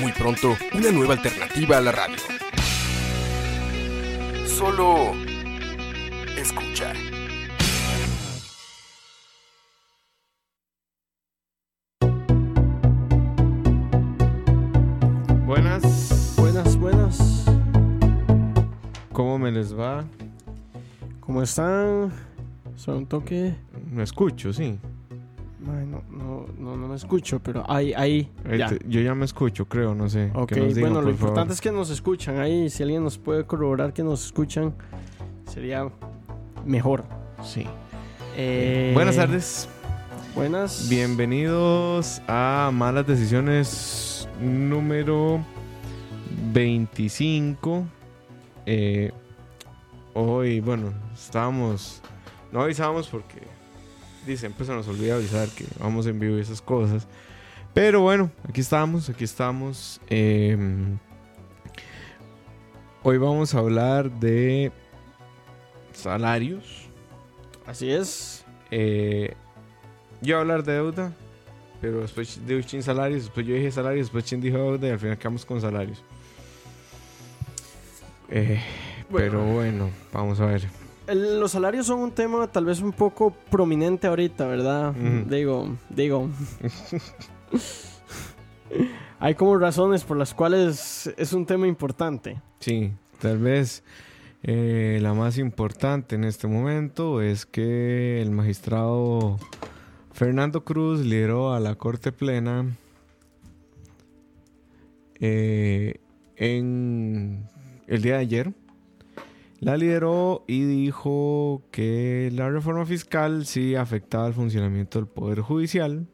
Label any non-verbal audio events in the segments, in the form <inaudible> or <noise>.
Muy pronto, una nueva alternativa a la radio. Solo escucha. Buenas, Buenas, buenas. ¿cómo me les va? ¿Cómo están? Son un toque. Me escucho, sí. Ay, no, no, no, no me escucho, pero ahí, ahí. Ya. Yo ya me escucho, creo, no sé. Ok, digan, bueno, lo por importante es que nos escuchan ahí. Si alguien nos puede corroborar que nos escuchan, sería mejor. Sí. Eh, Buenas tardes, Buenas. bienvenidos a Malas Decisiones número 25. Eh, hoy, bueno, estábamos... No avisamos porque dicen, pues se nos olvida avisar que vamos en vivo y esas cosas. Pero bueno, aquí estamos, aquí estamos. Eh, hoy vamos a hablar de salarios. Así es. Eh, yo iba a hablar de deuda, pero después dije chin salarios, después yo dije salarios, después chin dijo deuda y al final quedamos con salarios. Eh, Pero bueno, vamos a ver. El- los salarios son un tema tal vez un poco prominente ahorita, ¿verdad? Digo, digo. Hay como razones por las cuales es un tema importante. Sí, tal vez eh, la más importante en este momento es que el magistrado Fernando Cruz lideró a la Corte Plena eh, en el día de ayer. La lideró y dijo que la reforma fiscal sí afectaba el funcionamiento del Poder Judicial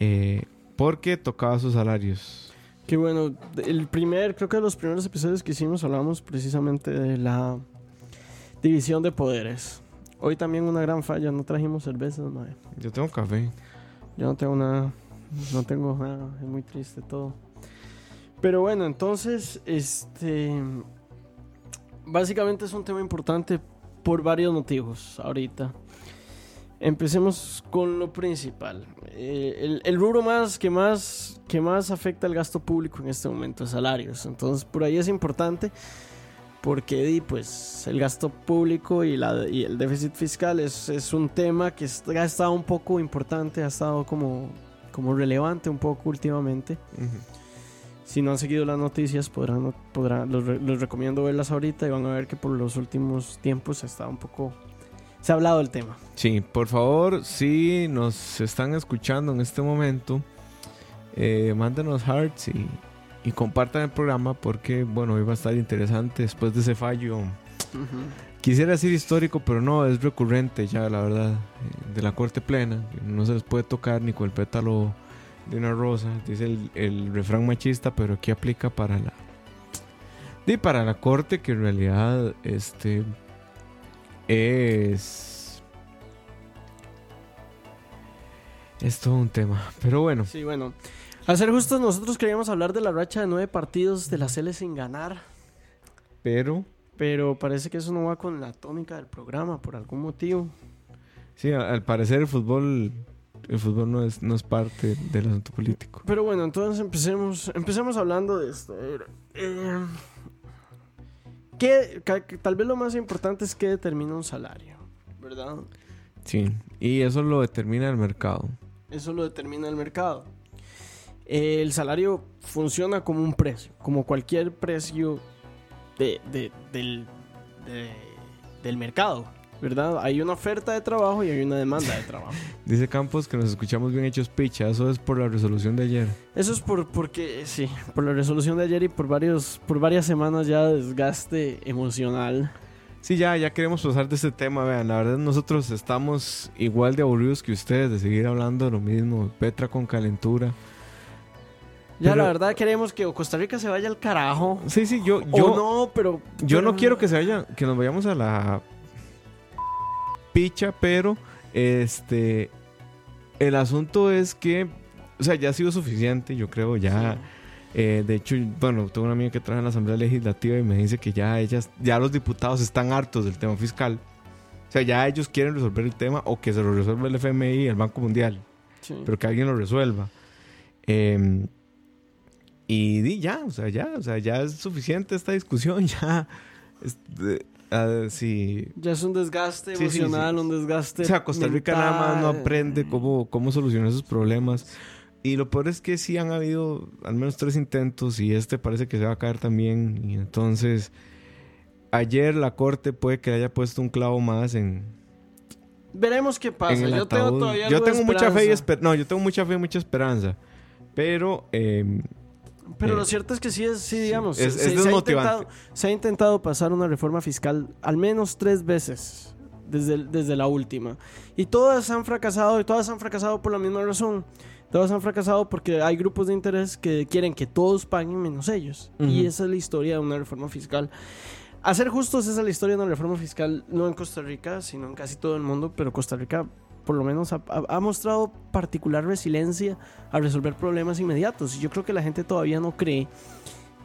eh, porque tocaba sus salarios. Que bueno, el primer, creo que de los primeros episodios que hicimos hablamos precisamente de la división de poderes. Hoy también una gran falla, no trajimos cervezas, madre. Yo tengo café. Yo no tengo nada, no tengo nada, es muy triste todo. Pero bueno, entonces, este, básicamente es un tema importante por varios motivos ahorita. Empecemos con lo principal. Eh, el, rubro más que, más que más afecta al gasto público en este momento es salarios. Entonces, por ahí es importante porque pues, el gasto público y, la, y el déficit fiscal es, es un tema que ha estado un poco importante, ha estado como, como relevante un poco últimamente. Si no han seguido las noticias, podrán, podrán los, los recomiendo verlas ahorita y van a ver que por los últimos tiempos estado un poco... Se ha hablado del tema. Sí, por favor, si nos están escuchando en este momento, eh, mándenos hearts y, y compartan el programa porque, bueno, hoy va a estar interesante después de ese fallo. Quisiera decir histórico, pero no, es recurrente ya, la verdad, eh, de la Corte Plena. No se les puede tocar ni con el pétalo de una rosa, dice el, el refrán machista, pero aquí aplica para la... Y para la Corte, que en realidad, este... Es... Es todo un tema. Pero bueno, Sí, bueno. A ser justos, nosotros queríamos hablar de la racha de nueve partidos de la Cele sin ganar. pero... Pero parece que eso no va con la tónica del programa por algún motivo. Sí, al parecer el fútbol... El fútbol no es, no es parte del asunto político. Pero bueno, entonces empecemos, empecemos hablando de esto. Eh, ¿qué- ca- que tal vez lo más importante es qué determina un salario, ¿verdad? Sí, y eso lo determina el mercado. Eso lo determina el mercado. Eh, el salario funciona como un precio, como cualquier precio de, de- del, de- del mercado, ¿verdad? Hay una oferta de trabajo y hay una demanda de trabajo. <laughs> Dice Campos que nos escuchamos bien hechos picha. Eso es por la resolución de ayer. Eso es por porque sí, por la resolución de ayer y por varios por varias semanas ya de desgaste emocional. Sí, ya, ya queremos pasar de este tema. Vean, la verdad nosotros estamos igual de aburridos que ustedes de seguir hablando de lo mismo. Petra con calentura. Ya Pero- la verdad queremos que Costa Rica se vaya al carajo. Sí, sí, yo, o yo, no, pero... yo pero- no quiero que se vaya, que nos vayamos a la picha, pero este el asunto es que, o sea, ya ha sido suficiente, yo creo, ya. eh, de hecho, bueno, tengo una amiga que trabaja en la Asamblea Legislativa y me dice que ya ellas, ya los diputados están hartos del tema fiscal. O sea, ya ellos quieren resolver el tema o que se lo resuelva el FMI y el Banco Mundial, Sí. pero que alguien lo resuelva. Eh, y di ya, o sea, ya, o sea, ya es suficiente esta discusión, <laughs> ya. Este, ah, sí. Ya es un desgaste Sí, emocional, sí. un desgaste O sea, Costa Rica nada más no aprende cómo, cómo solucionar esos problemas. Y lo peor es que sí han habido al menos tres intentos y este parece que se va a caer también. Y entonces, ayer la corte puede que haya puesto un clavo más en, Veremos qué pasa. Yo tengo todavía Yo tengo mucha fe y esperanza. esper- No, yo tengo mucha fe y mucha esperanza. Pero eh, Pero Eh, lo cierto es que sí, es, sí digamos, es- se, es se ha intentado, se ha intentado pasar una reforma fiscal al menos tres veces desde, desde la última. Y todas han fracasado y todas han fracasado por la misma razón. Todas han fracasado porque hay grupos de interés que quieren que todos paguen menos ellos. Y esa es la historia de una reforma fiscal. A ser justos, esa es la historia de una reforma fiscal, no en Costa Rica, sino en casi todo el mundo, pero Costa Rica por lo menos ha, mostrado particular resiliencia a resolver problemas inmediatos. Y yo creo que la gente todavía no cree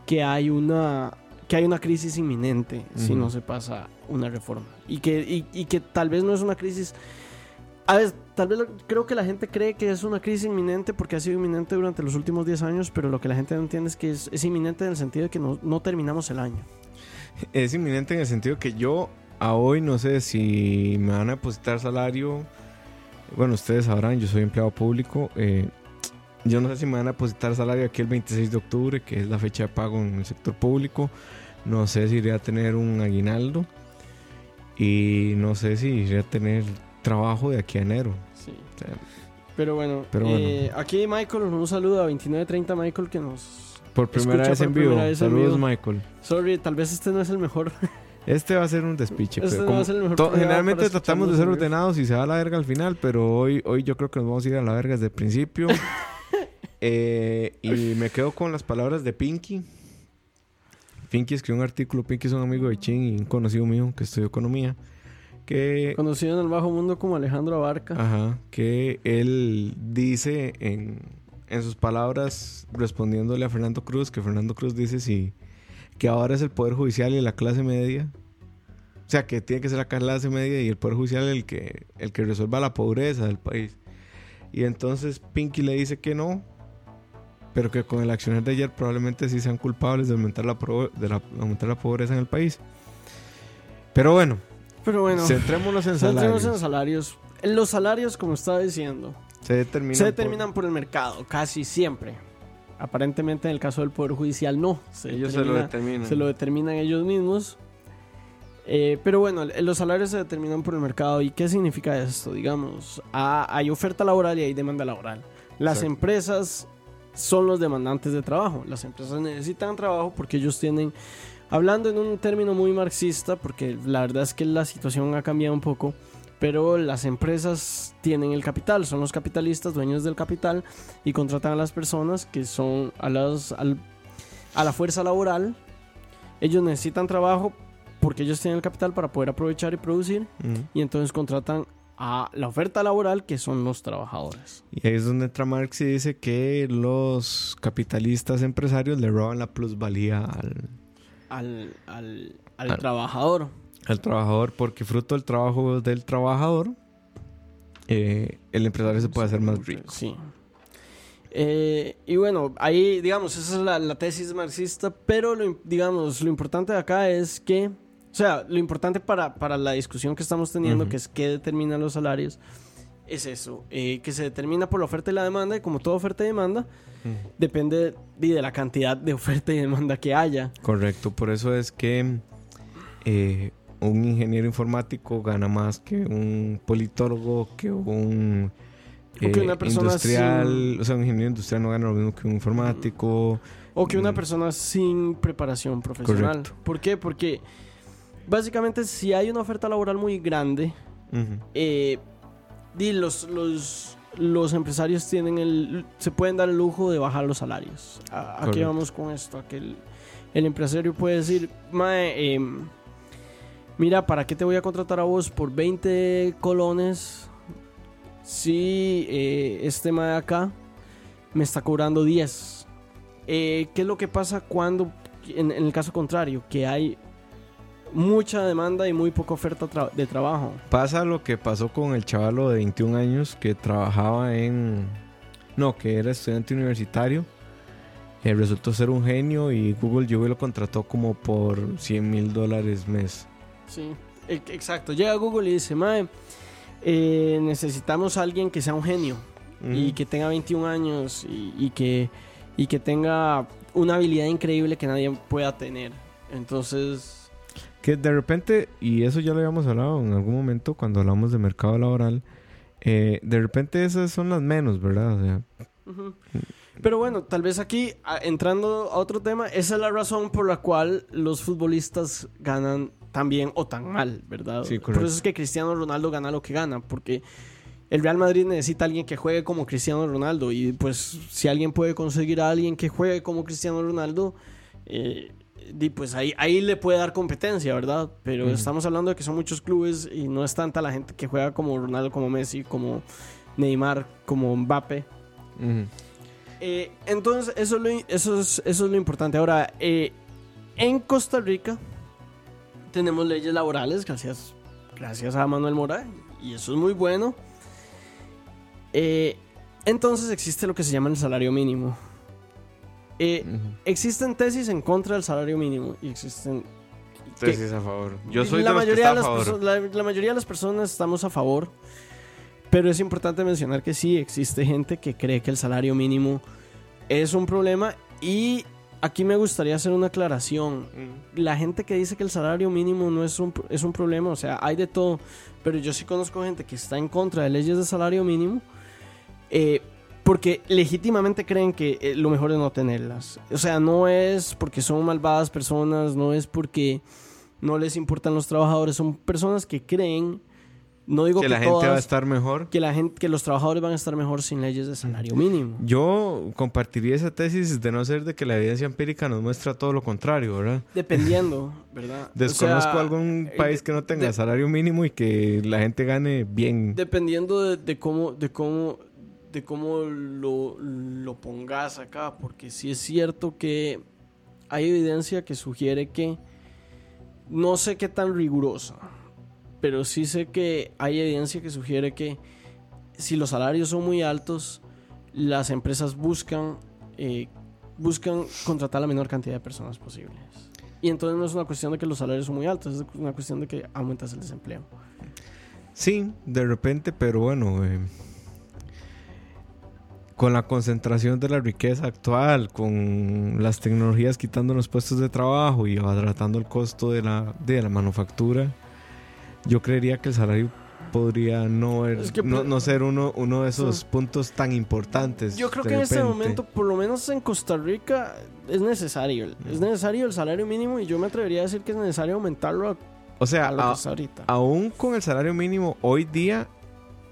que hay una que hay una crisis inminente si no se pasa una reforma y que y, y que tal vez no es una crisis a ver, tal vez lo- creo que la gente cree que es una crisis inminente porque ha sido inminente durante los últimos 10 años, pero lo que la gente no entiende es que es, es inminente en el sentido de que no, no terminamos el año. es inminente en el sentido que yo a hoy no sé si me van a depositar salario. Bueno, ustedes sabrán, yo soy empleado público. eh, yo no sé si me van a depositar salario aquí el 26 de octubre, que es la fecha de pago en el sector público. No sé si iré a tener un aguinaldo. Y no sé si iré a tener trabajo de aquí a enero. Sí. O sea, Pero bueno, Pero eh, aquí Michael, un saludo a 2930 Michael que nos... por primera vez por en vivo. vez en Saludos, vivo. Michael. Sorry, tal vez este no es el mejor. <laughs> Este va a ser un despiche. Este no generalmente tratamos de ser ordenados y se va a la verga al final, pero hoy, hoy yo creo que nos vamos a ir a la verga desde el principio. <laughs> Eh, y me quedo con las palabras de Pinky. Pinky escribió un artículo. Pinky es un amigo de Chin y un conocido mío que estudió economía. Que, Conocido en el bajo mundo como Alejandro Abarca. ajá, que él dice en, en sus palabras, respondiéndole a Fernando Cruz, que Fernando Cruz dice si, que ahora es el Poder Judicial y la clase media. O sea, que tiene que ser la clase media y el Poder Judicial el que, el que resuelva la pobreza del país. Y entonces Pinky le dice que no, pero que con el accionar de ayer probablemente sí sean culpables de aumentar la, pro- de la- aumentar la pobreza en el país. Pero bueno, Pero bueno, centrémonos en centrémonos salarios. en salarios. Los salarios, como estaba diciendo, Se determinan, se por- determinan por... el mercado, casi siempre. Aparentemente en el caso del Poder Judicial no. Se ellos se lo determina- determinan. se lo determinan ellos mismos. Eh, pero bueno, los salarios se determinan por el mercado. ¿Y qué significa esto? Digamos, ah, hay oferta laboral y hay demanda laboral. Las Exacto. empresas son los demandantes de trabajo. Las empresas necesitan trabajo porque ellos tienen, hablando en un término muy marxista, porque la verdad es que la situación ha cambiado un poco, pero las empresas tienen el capital, son los capitalistas, dueños del capital, y contratan a las personas que son a, las, al- a la fuerza laboral. Ellos necesitan trabajo porque ellos tienen el capital para poder aprovechar y producir, y entonces contratan a la oferta laboral que son los trabajadores. Y ahí es donde entra Marx y dice que los capitalistas empresarios le roban la plusvalía al, Al, al, al Al- trabajador. Al trabajador porque fruto del trabajo del trabajador eh, el empresario se puede hacer más rico. Sí. Eh, y bueno, ahí, digamos, esa es la, la tesis marxista, pero lo, digamos, lo importante de acá es que, o sea, lo importante para, para la discusión que estamos teniendo, que es qué determina los salarios, es eso, eh, que se determina por la oferta y la demanda, y como toda oferta y demanda, depende de, de la cantidad de oferta y demanda que haya. Correcto, por eso es que eh, un ingeniero informático gana más que un politólogo, que un que eh, una persona industrial, sin- o sea, un ingeniero industrial no gana lo mismo que un informático. O que una Mm. persona sin preparación profesional. Correcto. ¿Por qué? Porque básicamente si hay una oferta laboral muy grande, Ujú. eh, los, los, los empresarios tienen el, se pueden dar el lujo de bajar los salarios. ¿A, a qué vamos con esto? A que el, el empresario puede decir, Mae, em, mira, ¿para qué te voy a contratar a vos por 20 colones si eh, este Mae acá me está cobrando 10? Eh, ¿Qué es lo que pasa cuando, en, el caso contrario, que hay mucha demanda y muy poca oferta de trabajo? Pasa lo que pasó con el chavalo de 21 años que trabajaba en... No, que era estudiante universitario. Eh, resultó ser un genio y Google llegó y lo contrató como por 100 mil dólares mes. Sí, e- exacto. Llega Google y dice, Mae, eh, necesitamos a alguien que sea un genio y Mm. que tenga 21 años y, y que, y que tenga una habilidad increíble que nadie pueda tener. Entonces, Que de repente, y eso ya lo habíamos hablado en algún momento cuando hablamos de mercado laboral, eh, de repente esas son las menos, ¿verdad? O sea, ujú. pero bueno, tal vez aquí, a- entrando a otro tema, esa es la razón por la cual los futbolistas ganan tan bien o tan mal, ¿verdad? Sí, por eso es que Cristiano Ronaldo gana lo que gana, porque el Real Madrid necesita a alguien que juegue como Cristiano Ronaldo. Y pues si alguien puede conseguir a alguien que juegue como Cristiano Ronaldo, eh, pues ahí, ahí le puede dar competencia, ¿verdad? Pero estamos hablando de que son muchos clubes y no es tanta la gente que juega como Ronaldo, como Messi, como Neymar, como Mbappe. Eh, entonces, eso es, lo, eso, es, eso es lo importante. Ahora, eh, en Costa Rica tenemos leyes laborales, gracias, gracias a Manuel Mora, y eso es muy bueno. Eh, entonces existe lo que se llama el salario mínimo. Eh, Ujú. existen tesis en contra del salario mínimo y existen Tesis a favor. Yo soy la de los que mayoría está a de las favor. perso- la, la mayoría de las personas estamos a favor, pero es importante mencionar que sí existe gente que cree que el salario mínimo es un problema y aquí me gustaría hacer una aclaración. La gente que dice que el salario mínimo no es un, es un problema, o sea, hay de todo, pero yo sí conozco gente que está en contra de leyes de salario mínimo eh, porque legítimamente creen que eh, lo mejor es no tenerlas. O sea, no es porque son malvadas personas, no es porque no les importan los trabajadores, son personas que creen, no digo Que que, la gente va a estar mejor. que la gente, que los trabajadores van a estar mejor sin leyes de salario mínimo. Yo compartiría esa tesis de no ser de que la evidencia empírica nos muestra todo lo contrario, ¿verdad? Dependiendo, <laughs> ¿verdad? O Desconozco sea, algún eh, país que no tenga de- salario mínimo y que la gente gane bien. Dependiendo de, de cómo, de cómo, de cómo lo, lo pongas acá, porque sí es cierto que hay evidencia que sugiere que no sé qué tan rigurosa, pero sí sé que hay evidencia que sugiere que si los salarios son muy altos, las empresas buscan eh, buscan contratar la menor cantidad de personas posibles. Y entonces no es una cuestión de que los salarios son muy altos, es una cuestión de que aumentas el desempleo. Sí, de repente, pero bueno, eh, con la concentración de la riqueza actual, con las tecnologías quitando los puestos de trabajo y abaratando el costo de la, de la manufactura, yo creería que el salario podría no, Es que no, no ser uno, uno de esos Sí. puntos tan importantes. Yo creo que en este momento, por lo menos en Costa Rica, es necesario. Es necesario el salario mínimo y yo me atrevería a decir que es necesario aumentarlo a, O sea, a lo que a- está ahorita. aún con el salario mínimo, hoy día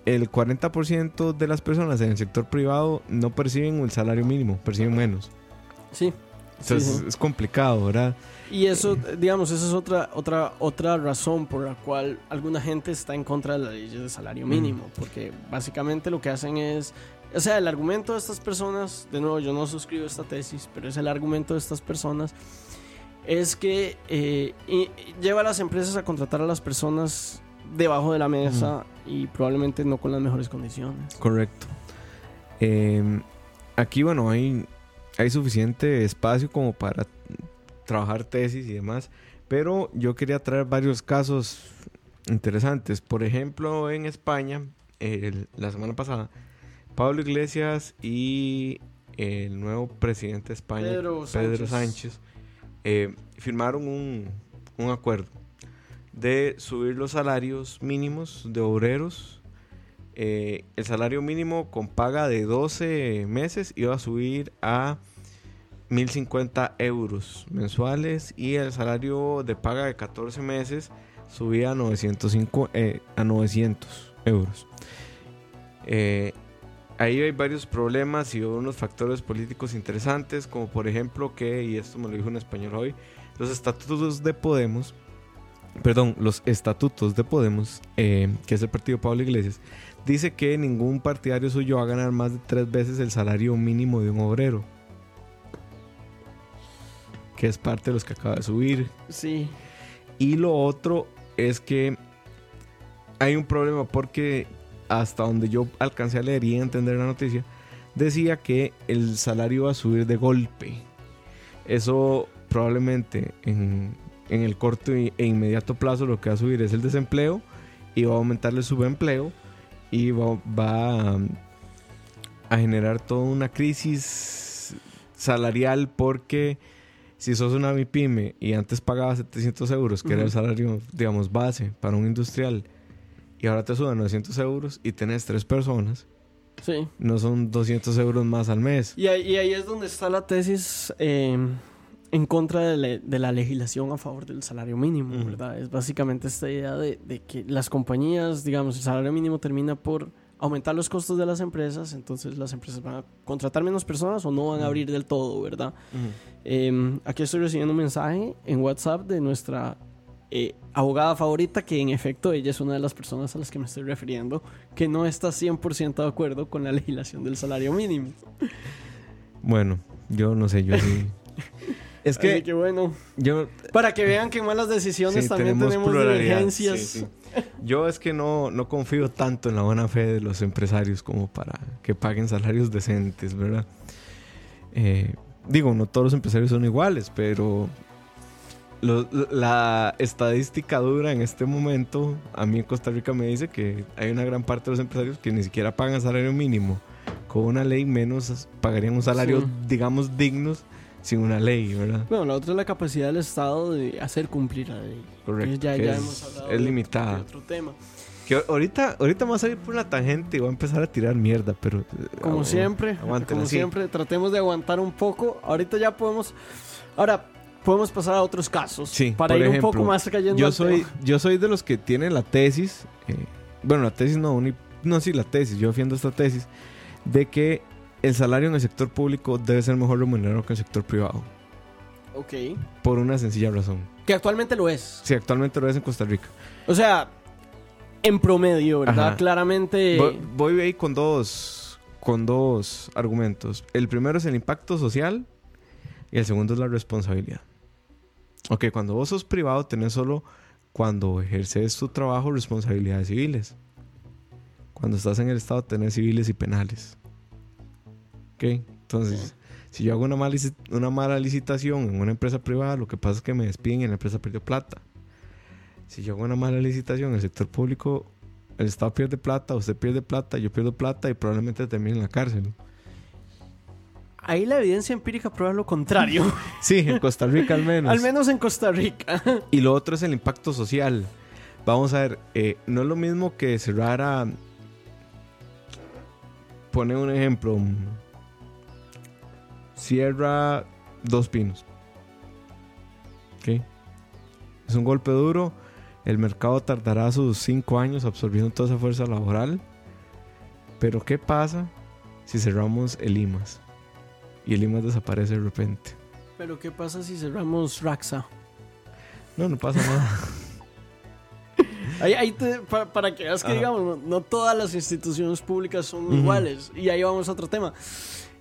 el 40% de las personas en el sector privado no perciben el salario mínimo, perciben menos. Sí. sí, Entonces sí. es complicado, ¿verdad? Y eso, digamos, esa es otra, otra, otra razón por la cual alguna gente está en contra de las leyes de salario mínimo. Porque básicamente lo que hacen es. O sea, el argumento de estas personas, de nuevo, yo no suscribo esta tesis, pero es el argumento de estas personas, es que eh, y- y lleva a las empresas a contratar a las personas debajo de la mesa y probablemente no con las mejores condiciones. Correcto. Eh, aquí, bueno, hay, hay suficiente espacio como para trabajar tesis y demás, pero yo quería traer varios casos interesantes. Por ejemplo, en España, el- la semana pasada, Pablo Iglesias y el nuevo presidente de España, Pedro. Sánchez, eh, firmaron un, un acuerdo de subir los salarios mínimos de obreros. Eh, el salario mínimo con paga de 12 meses iba a subir a 1050 euros mensuales y el salario de paga de 14 meses subía a 905 eh, a 900 euros. Eh, ahí hay varios problemas y unos factores políticos interesantes, como por ejemplo que, y esto me lo dijo un español hoy, los estatutos de Podemos, perdón, los estatutos de Podemos, eh, que es el partido Pablo Iglesias, dice que ningún partidario suyo va a ganar más de tres veces el salario mínimo de un obrero. Que es parte de los que acaba de subir. Sí. Y lo otro es que hay un problema porque hasta donde yo alcancé a leer y entender la noticia, decía que el salario va a subir de golpe. Eso probablemente en, en el corto e inmediato plazo lo que va a subir es el desempleo y va a aumentar el subempleo y va, va a generar toda una crisis salarial porque si sos una MIPYME y antes pagaba 700 euros, que era el salario, digamos, base para un industrial, y ahora te suben 900 euros y tenés tres personas, Sí. no son 200 euros más al mes. Y ahí, y ahí es donde está la tesis eh, en contra de, le- de la legislación a favor del salario mínimo, Ujú. ¿verdad? Es básicamente esta idea de, de que las compañías, digamos, el salario mínimo termina por aumentar los costos de las empresas, entonces las empresas van a contratar menos personas o no van a abrir del todo, ¿verdad? Eh, aquí estoy recibiendo un mensaje en WhatsApp de nuestra eh, abogada favorita, que en efecto ella es una de las personas a las que me estoy refiriendo, que no está 100% de acuerdo con la legislación del salario mínimo. Bueno, yo no sé, yo sí. <laughs> es que que bueno, yo, para que vean que en malas decisiones Sí, también tenemos tenemos, divergencias. sí, sí. Yo es que no, no confío tanto en la buena fe de los empresarios como para que paguen salarios decentes, ¿verdad? Eh, digo, no todos los empresarios son iguales, pero lo- la estadística dura en este momento, a mí en Costa Rica me dice que hay una gran parte de los empresarios que ni siquiera pagan salario mínimo. Con una ley menos pagarían un salario, Sí. digamos, dignos sin una ley, ¿verdad? Bueno, la otra es la capacidad del Estado de hacer cumplir la ley. Correcto. Ya, es, hemos hablado es limitada. de otro tema. Que ahorita, ahorita vamos a ir por una tangente y voy a empezar a tirar mierda, pero... eh, Como agu- siempre, como siempre, tratemos de aguantar un poco. Ahorita ya podemos. Ahora, podemos pasar a otros casos. Sí, para ir ejemplo, un poco más cayendo Yo soy, tema. yo soy de los que tienen la tesis, eh, bueno, la tesis no, no, sí, la tesis, yo defiendo esta tesis, de que el salario en el sector público debe ser mejor remunerado que el sector privado, Ok. por una sencilla razón. Que actualmente lo es. Si actualmente lo es en Costa Rica. O sea, en promedio, ¿verdad? Ajá. Claramente. Voy, voy ahí con dos, con dos argumentos. El primero es el impacto social y el segundo es la responsabilidad. Ok, cuando vos sos privado tenés solo cuando ejerces tu trabajo responsabilidades civiles. Cuando estás en el Estado tenés civiles y penales. Ok, entonces si yo hago una mala, una mala licitación en una empresa privada, lo que pasa es que me despiden y la empresa perdió plata. Si yo hago una mala licitación en el sector público, el Estado pierde plata, usted pierde plata, yo pierdo plata y probablemente termine en la cárcel. Ahí la evidencia empírica prueba lo contrario. <laughs> Sí, en Costa Rica al menos. Al menos en Costa Rica. <laughs> Y lo otro es el impacto social. Vamos a ver, eh, no es lo mismo que cerrar a... Pone un ejemplo. Cierra dos pinos. ¿Ok? Es un golpe duro. El mercado tardará sus cinco años absorbiendo toda esa fuerza laboral. Pero ¿qué pasa si cerramos el IMAS? Y el IMAS desaparece de repente. Pero ¿qué pasa si cerramos Raxa? No, no pasa nada. <laughs> <laughs> Ahí, ahí te- pa- para, que veas que, Ajá. digamos, no, no todas las instituciones públicas son iguales. Y ahí vamos a otro tema.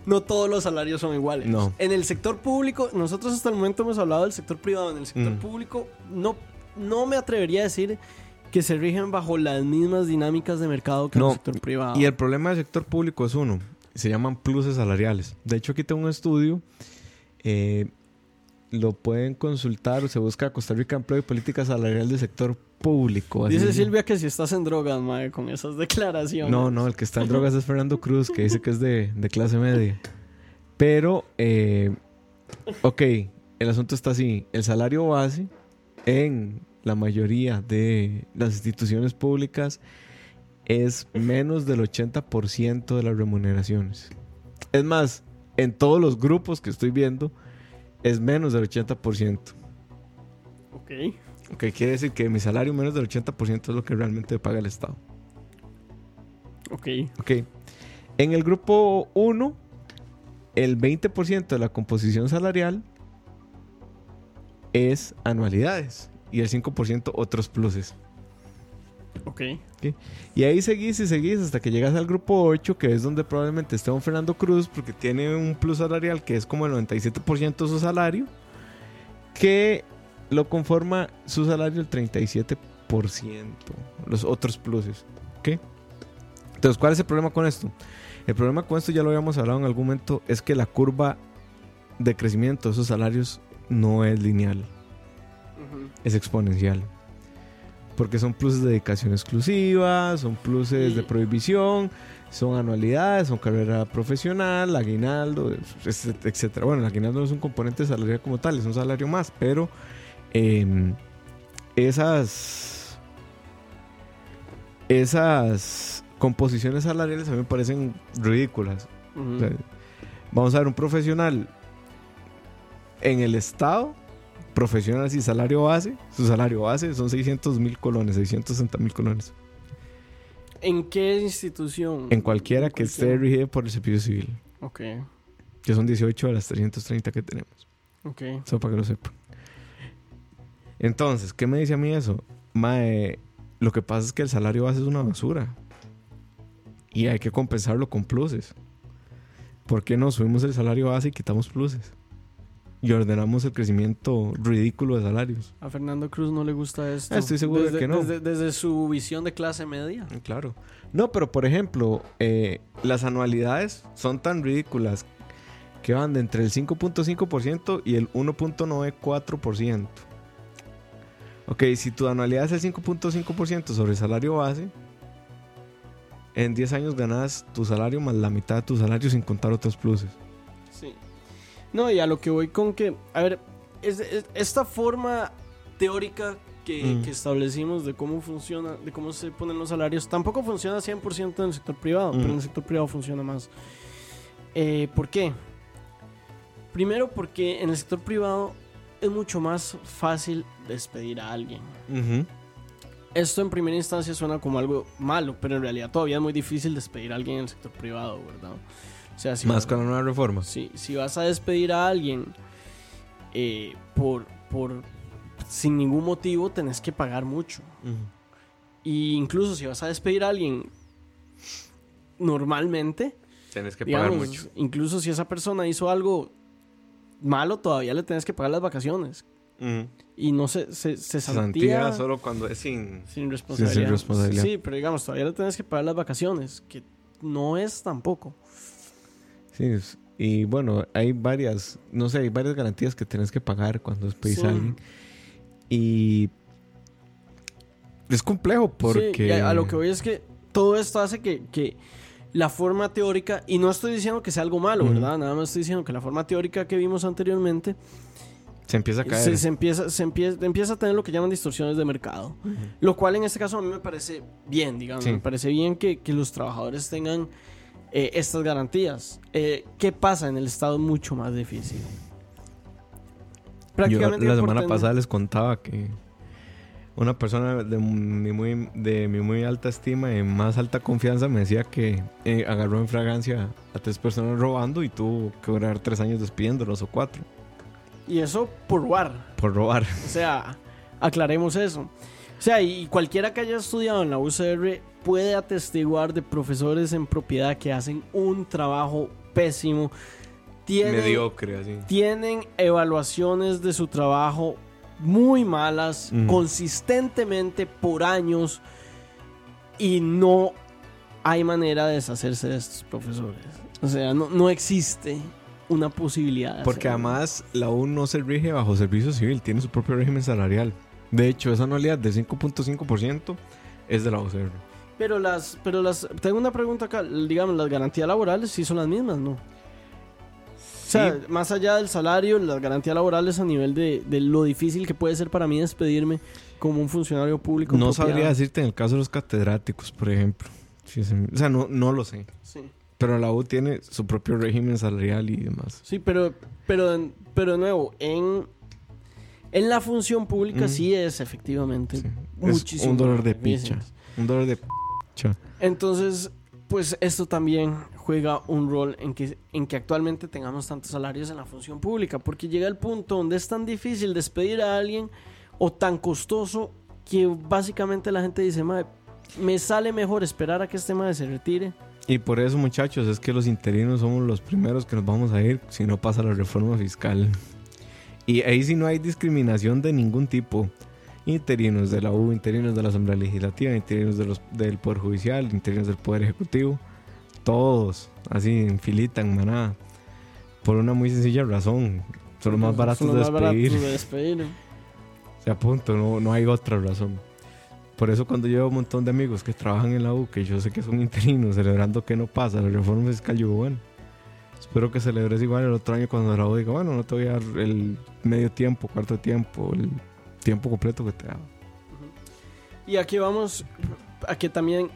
No todos los salarios son iguales. No. En el sector público, nosotros hasta el momento hemos hablado del sector privado. En el sector Mm. público, no, no me atrevería a decir que se rigen bajo las mismas dinámicas de mercado que No, el sector privado. Y el problema del sector público es uno, se llaman pluses salariales. De hecho, aquí tengo un estudio, eh, lo pueden consultar, o se busca Costa Rica Empleo y Política Salarial del Sector Público. Dice Silvia que si estás en drogas, mae, con esas declaraciones. No, no, el que está en drogas es Fernando Cruz, que dice que es de, de clase media. Pero, eh, ok, el asunto está así. El salario base en la mayoría de las instituciones públicas es menos del 80% de las remuneraciones. Es más, en todos los grupos que estoy viendo, es menos del 80%. Ok. Ok, quiere decir que mi salario menos del 80% es lo que realmente paga el Estado. Ok. Ok. En el grupo 1, el 20% de la composición salarial es anualidades y el 5% otros pluses. Ok. Y ahí seguís y seguís hasta que llegas al grupo 8, que es donde probablemente esté don Fernando Cruz, porque tiene un plus salarial que es como el 97% de su salario, que lo conforma su salario el 37%, los otros pluses. ¿Ok? Entonces, ¿cuál es el problema con esto? El problema con esto, ya lo habíamos hablado en algún momento, es que la curva de crecimiento de esos salarios no es lineal, es exponencial. Porque son pluses de dedicación exclusiva, son pluses de prohibición, son anualidades, son carrera profesional, aguinaldo, etc- etcétera. Bueno, el aguinaldo no es un componente salarial como tal, es un salario más, pero em, esas esas composiciones salariales a mí me parecen ridículas. Ujú. O sea, vamos a ver un profesional en el estado, profesional sin salario base, su salario base son 600 mil colones, 660 mil colones. ¿En qué institución? En cualquiera que esté regida por el servicio civil, Ok, que son 18 de las 330 que tenemos. ok. Eso para que lo sepan. Entonces, ¿qué me dice a mí eso? Mae, lo que pasa es que el salario base es una basura. Y hay que compensarlo con pluses. ¿Por qué no subimos el salario base y quitamos pluses? Y ordenamos el crecimiento ridículo de salarios. A Fernando Cruz no le gusta esto. Ah, estoy seguro de que no. Desde, desde su visión de clase media. Claro. No, pero por ejemplo, eh, las anualidades son tan ridículas que van de entre el 5.5% y el 1.94%. Ok, si tu anualidad es el 5.5% sobre el salario base, en 10 años ganas tu salario más la mitad de tu salario sin contar otros pluses. Sí. No, y a lo que voy con que, a ver, es, es- esta forma teórica que, Mm. que establecimos de cómo funciona, de cómo se ponen los salarios, tampoco funciona 100% en el sector privado, Mm. pero en el sector privado funciona más. Eh, ¿Por qué? Primero porque en el sector privado es mucho más fácil despedir a alguien. Esto en primera instancia suena como algo malo, pero en realidad todavía es muy difícil despedir a alguien en el sector privado, ¿verdad? O sea, si Más vas- con la nueva reforma. si, si vas a despedir a alguien eh, por, por sin ningún motivo, tenés que pagar mucho. Y incluso si vas a despedir a alguien normalmente, Tienes que digamos, incluso si esa persona hizo algo malo, todavía le tenés que pagar las vacaciones. Y no se, se, se Santía santía solo cuando es sin... sin responsabilidad. sin responsabilidad. Sí, pero digamos, todavía le tenés que pagar las vacaciones, que no es tampoco. Sí, y bueno, hay varias, no sé, hay varias garantías que tienes que pagar cuando despedís Sí. a alguien. Y es complejo porque... Sí, a, lo que voy es que todo esto hace que, que la forma teórica, y no estoy diciendo que sea algo malo. ¿verdad? Nada más estoy diciendo que la forma teórica que vimos anteriormente se empieza a caer. se, se empieza, se empieza, empieza a tener lo que llaman distorsiones de mercado. Lo cual en este caso a mí me parece bien, digamos. Sí. Me parece bien que, que los trabajadores tengan eh, estas garantías. Eh, ¿Qué pasa en el Estado? Mucho más difícil. Yo la semana tener- pasada les contaba que una persona de mi muy, de mi muy alta estima y más alta confianza me decía que eh, agarró en fragancia a tres personas robando y tuvo que durar tres años despidiéndolos o cuatro Y eso por WAR. por robar. O sea, aclaremos eso. O sea, y cualquiera que haya estudiado en la UCR puede atestiguar de profesores en propiedad que hacen un trabajo pésimo. Tienen, Mediocre, así. tienen evaluaciones de su trabajo muy malas, consistentemente por años, y no hay manera de deshacerse de estos profesores. O sea, no, no existe una posibilidad. de Porque hacerlo. además la U no se rige bajo servicio civil, tiene su propio régimen salarial. De hecho, esa anualidad de 5.5% es de la UCR. Pero las, pero las, tengo una pregunta acá, digamos, las garantías laborales sí son las mismas, ¿no? O sea, más allá del salario, las garantías laborales a nivel de, de lo difícil que puede ser para mí despedirme como un funcionario público. no sabría decirte en el caso de los catedráticos, por ejemplo. Sí, sí, o sea, no, no lo sé. Sí, Pero la U tiene su propio régimen salarial y demás. Sí, pero, pero, pero de nuevo, en, en la función pública Mm. sí es efectivamente Sí. Es muchísimo. un dolor de picha. Un dolor de picha. Entonces, pues esto también juega un rol en que, en que actualmente tengamos tantos salarios en la función pública, porque llega el punto donde es tan difícil despedir a alguien o tan costoso que básicamente la gente dice, "Mae, me sale mejor esperar a que este madre se retire. Y por eso, muchachos, es que los interinos somos los primeros que nos vamos a ir si no pasa la reforma fiscal. Y ahí sí no hay discriminación de ningún tipo. Interinos de la U, interinos de la Asamblea Legislativa, interinos de los, del Poder Judicial, interinos del Poder Ejecutivo. Todos, así en filita, en manada. Por una muy sencilla razón. Son los más baratos Son de los más despedir. baratos de despedir. Se apunto, <laughs> no, no hay otra razón. Por eso cuando llevo un montón de amigos que trabajan en la U, que yo sé que son interinos, celebrando que no pasa la reforma fiscal, yo bueno, espero que celebres igual el otro año cuando U diga, bueno, no te voy a dar el medio tiempo, cuarto tiempo, el tiempo completo que te da. Y aquí vamos a también,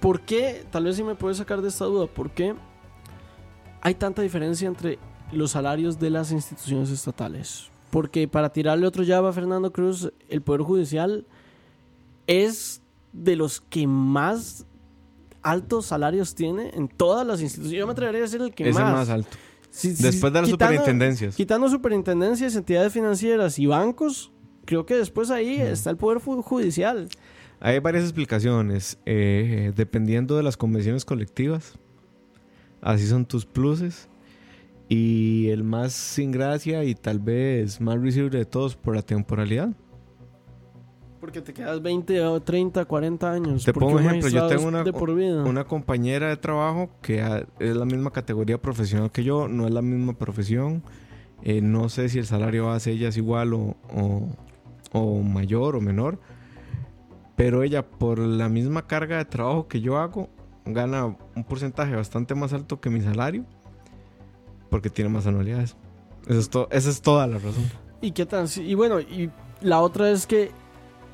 ¿por qué? Tal vez si me puedes sacar de esta duda, ¿por qué hay tanta diferencia entre los salarios de las instituciones estatales? Porque para tirarle otro llave a Fernando Cruz, el Poder Judicial es de los que más altos salarios tiene en todas las instituciones. Yo me atrevería a decir el que Es más. el más alto. Si- Después de las quitando- superintendencias. Quitando superintendencias, entidades financieras y bancos, creo que después ahí está el Poder Judicial. Hay varias explicaciones, eh, dependiendo de las convenciones colectivas. Así son tus pluses. Y el más sin gracia y tal vez más risible de todos por la temporalidad. Porque te quedas 20 o 30, 40 años. Te pongo un ejemplo, yo tengo una, una compañera de trabajo que es la misma categoría profesional que yo, no es la misma profesión. Eh, no sé si el salario base ella es igual o, o- o mayor o menor. Pero ella, por la misma carga de trabajo que yo hago, gana un porcentaje bastante más alto que mi salario. Porque tiene más anualidades. Eso es esa es toda la razón. ¿Y qué tan? Y bueno, y la otra es que,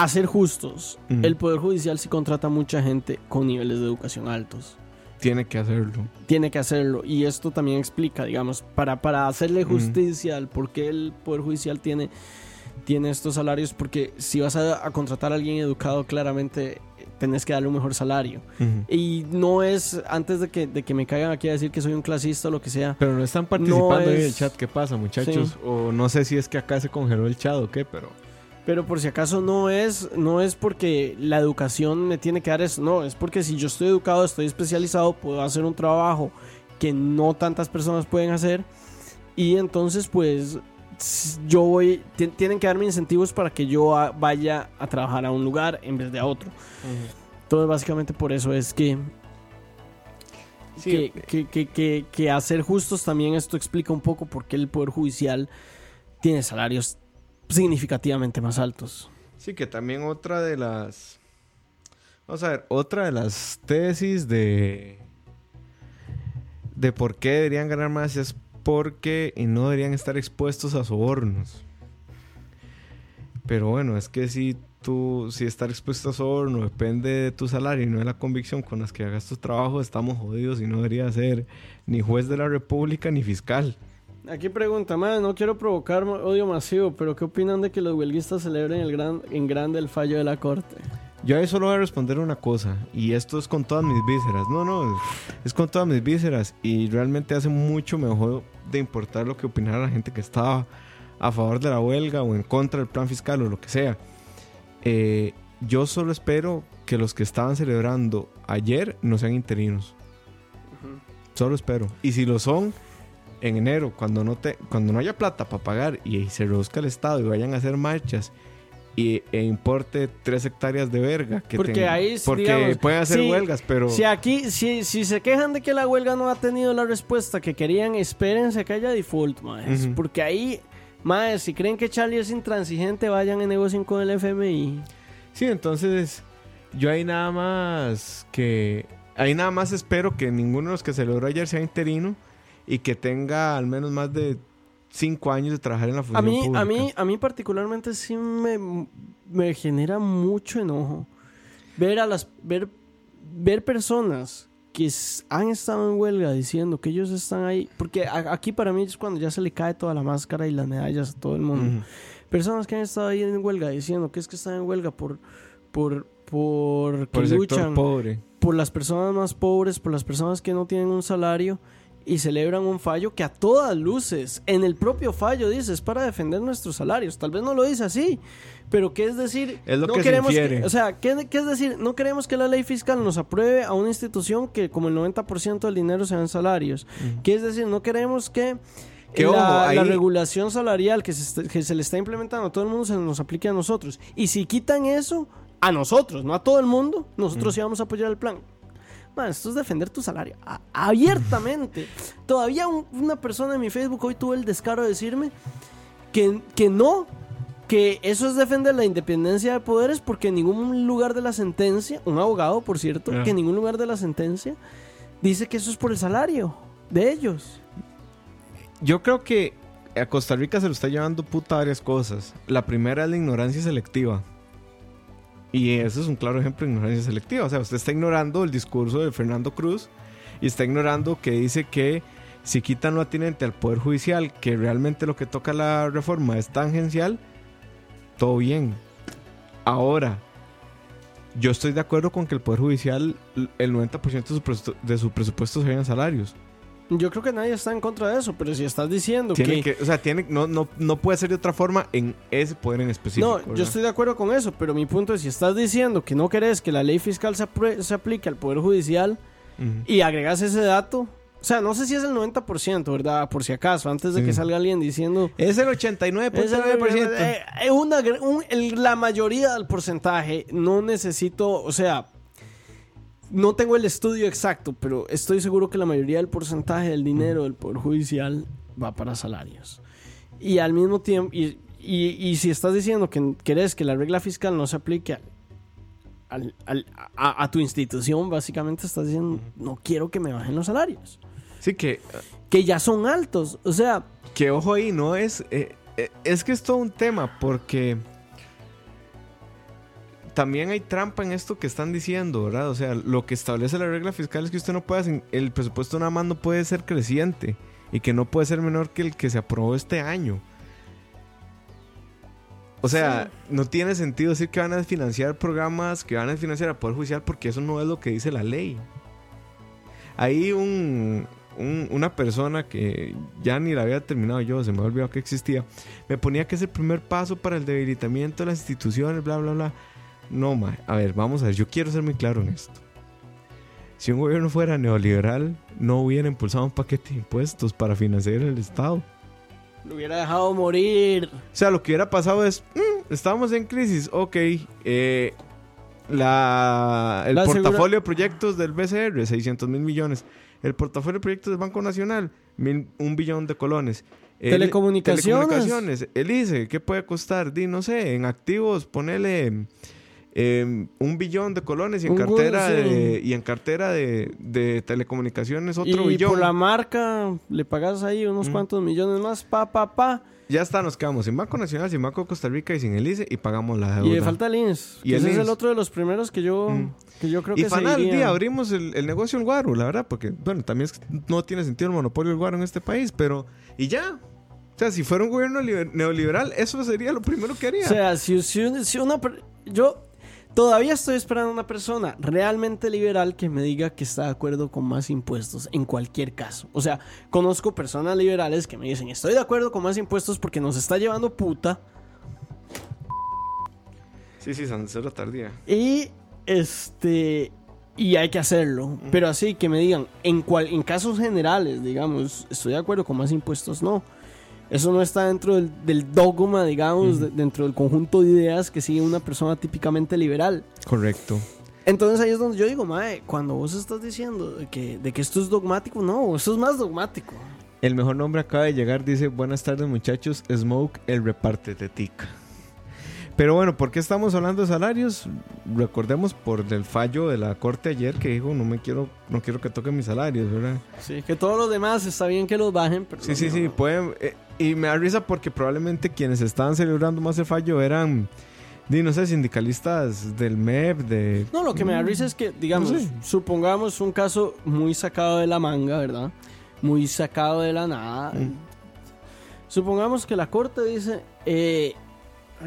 a ser justos, el Poder Judicial sí contrata mucha gente con niveles de educación altos. Tiene que hacerlo. Tiene que hacerlo. Y esto también explica, digamos, para, para hacerle justicia al por qué el Poder Judicial tiene, tiene estos salarios. Porque si vas a, a contratar a alguien educado, claramente eh, tenés que darle un mejor salario. Y no es, antes de que, de que me caigan aquí a decir que soy un clasista o lo que sea, Pero no están participando ahí en el chat. ¿Qué pasa, muchachos? O no sé si es que acá se congeló el chat o qué, pero... Pero por si acaso no es, no es porque la educación me tiene que dar eso, no, es porque si yo estoy educado, estoy especializado, puedo hacer un trabajo que no tantas personas pueden hacer y entonces pues yo voy, ti- tienen que darme incentivos para que yo a- vaya a trabajar a un lugar en vez de a otro. Entonces básicamente por eso es que, Sí. que, que, que, que- ser justos también esto explica un poco por qué el Poder Judicial tiene salarios significativamente más altos. Sí, que también otra de las. Vamos a ver, otra de las tesis de. de por qué deberían ganar más es porque y no deberían estar expuestos a sobornos. Pero bueno, es que si tú, si estar expuesto a soborno depende de tu salario y no de la convicción con las que hagas tu trabajo, estamos jodidos y no debería ser ni juez de la república ni fiscal. Aquí pregunta, man, no quiero provocar odio masivo, pero ¿qué opinan de que los huelguistas celebren el gran, en grande el fallo de la corte? Yo ahí solo voy a responder una cosa, y esto es con todas mis vísceras. No, no, es con todas mis vísceras, y realmente hace mucho mejor de importar lo que opinara la gente que estaba a favor de la huelga o en contra del plan fiscal o lo que sea. Eh, yo solo espero que los que estaban celebrando ayer no sean interinos. Solo espero. Y si lo son, en enero, cuando no, te, cuando no haya plata para pagar y se reduzca el Estado y vayan a hacer marchas y, e importe tres hectáreas de verga. Que Porque ahí, Porque digamos, pueden hacer huelgas, pero... Si aquí, si, si se quejan de que la huelga no ha tenido la respuesta que querían, espérense que haya default, maes. Porque ahí, maes, si creen que Charlie es intransigente, vayan y negocien con el FMI. Sí, entonces yo ahí nada más que... Ahí nada más espero que ninguno de los que celebró ayer sea interino y que tenga al menos más de cinco años de trabajar en la A función mí, pública. a mí, a mí particularmente sí me, me genera mucho enojo ver a las ver, ver personas que han estado en huelga diciendo que ellos están ahí, porque a- aquí para mí es cuando ya se le cae toda la máscara y las medallas a todo el mundo. Personas que han estado ahí en huelga diciendo que es que están en huelga por por por que Por sector luchan pobre. por las personas más pobres, por las personas que no tienen un salario y celebran un fallo que a todas luces, en el propio fallo dice, es para defender nuestros salarios. Tal vez no lo dice así, pero ¿qué es decir? Es lo no que se queremos infiere. o sea, ¿qué, qué es decir? No queremos que la ley fiscal nos apruebe a una institución que como el 90% del dinero sean salarios. ¿Qué es decir? No queremos que... Que, la, ojo, la ahí- regulación salarial que se, está- que se le está implementando a todo el mundo se nos aplique a nosotros. Y si quitan eso, a nosotros, no a todo el mundo, nosotros sí vamos a apoyar el plan. Esto es defender tu salario a- abiertamente. <laughs> Todavía un- una persona en mi Facebook hoy tuvo el descaro de decirme que, que no, que eso es defender la independencia de poderes porque en ningún lugar de la sentencia, un abogado por cierto, que en ningún lugar de la sentencia dice que eso es por el salario de ellos. Yo creo que a Costa Rica se lo está llevando puta varias cosas. La primera es la ignorancia selectiva. Y eso es un claro ejemplo de ignorancia selectiva. O sea, usted está ignorando el discurso de Fernando Cruz y está ignorando que dice que si quitan lo atinente al Poder Judicial, que realmente lo que toca la reforma es tangencial, todo bien. Ahora, yo estoy de acuerdo con que el Poder Judicial, el 90% de su, presu- de su presupuesto sean salarios. Yo creo que nadie está en contra de eso, pero si estás diciendo Tiene que... que, o sea, tiene, no, no, no puede ser de otra forma en ese poder en específico. No, ¿verdad? yo estoy de acuerdo con eso, pero mi punto es, si estás diciendo que no querés que la ley fiscal se, se aplique al Poder Judicial y agregas ese dato, o sea, no sé si es el 90%, ¿verdad? Por si acaso, antes de Sí. que salga alguien diciendo... Es el "Es el- 89.9%. eh, eh, la mayoría del porcentaje no necesito, o sea, no tengo el estudio exacto, pero estoy seguro que la mayoría del porcentaje del dinero del Poder Judicial va para salarios. Y al mismo tiempo, y, y- y si estás diciendo que querés que la regla fiscal no se aplique al- al- a, a tu institución, básicamente estás diciendo, no quiero que me bajen los salarios, Sí, que, que ya son altos. O sea, que ojo ahí, no es. eh, eh, es que es todo un tema, porque. También hay trampa en esto que están diciendo, ¿verdad? O sea, lo que establece la regla fiscal es que usted no puede. hacer- El presupuesto nada más no puede ser creciente y que no puede ser menor que el que se aprobó este año. O sea, no tiene sentido decir que van a financiar programas, que van a financiar al Poder Judicial, porque eso no es lo que dice la ley. Hay un, un- una persona que ya ni la había terminado yo, se me había olvidado que existía, me ponía que es el primer paso para el debilitamiento de las instituciones, bla, bla, bla. No, ma, a ver, vamos a ver, yo quiero ser muy claro en esto. Si un gobierno fuera neoliberal, no hubiera impulsado un paquete de impuestos para financiar el Estado. lo hubiera dejado morir. O sea, lo que hubiera pasado es, mm, estamos en crisis, ok, eh, la, el La segura- portafolio de proyectos del BCR, 600 mil millones. El portafolio de proyectos del Banco Nacional, mil- un billón de colones. El- Telecomunicaciones. telecomunicaciones. El ICE, ¿qué puede costar? Di, no sé, en activos, ponele eh, un billón de colones y en Un cartera, sí. de, y en cartera de, de telecomunicaciones otro y billón. por la marca le pagas ahí unos cuantos millones más, pa, pa, pa. Ya está, nos quedamos sin Banco Nacional, sin Banco de Costa Rica y sin el ICE y pagamos la deuda. Y le falta el INS. Y ese es el otro de los primeros que yo, Mm. que yo creo Y que Fanal, día abrimos el, el negocio en Guaro, la verdad, porque, bueno, también es que no tiene sentido el monopolio del Guaro en este país, pero, y ya. O sea, si fuera un gobierno liber- neoliberal, eso sería lo primero que haría. O sea, si, si- si una... Yo todavía estoy esperando una persona realmente liberal que me diga que está de acuerdo con más impuestos en cualquier caso. O sea, conozco personas liberales que me dicen, estoy de acuerdo con más impuestos porque nos está llevando puta. sí, sí, Cero tardía. Y este y hay que hacerlo, pero así que me digan en cual en casos generales, digamos, estoy de acuerdo con más impuestos, no. Eso no está dentro del, del dogma, digamos, de- dentro del conjunto de ideas que sigue una persona típicamente liberal. Correcto. Entonces ahí es donde yo digo, mae, cuando vos estás diciendo de que, de que esto es dogmático, no, esto es más dogmático. El mejor nombre acaba de llegar, dice, buenas tardes muchachos, Smoke, el reparte tetica. Pero bueno, ¿por qué estamos hablando de salarios? Recordemos por el fallo de la corte ayer que dijo, no me quiero, no quiero que toquen mis salarios, ¿verdad? Sí, que todos los demás está bien que los bajen, pero Sí, sí, no. sí, pueden. eh, y me da risa porque probablemente quienes estaban celebrando más el fallo eran, di, no sé, sindicalistas del MEP, de. No, lo que me da risa es que, digamos, No sé. supongamos un caso muy sacado de la manga, ¿verdad? Muy sacado de la nada. Mm. Supongamos que la corte dice, eh,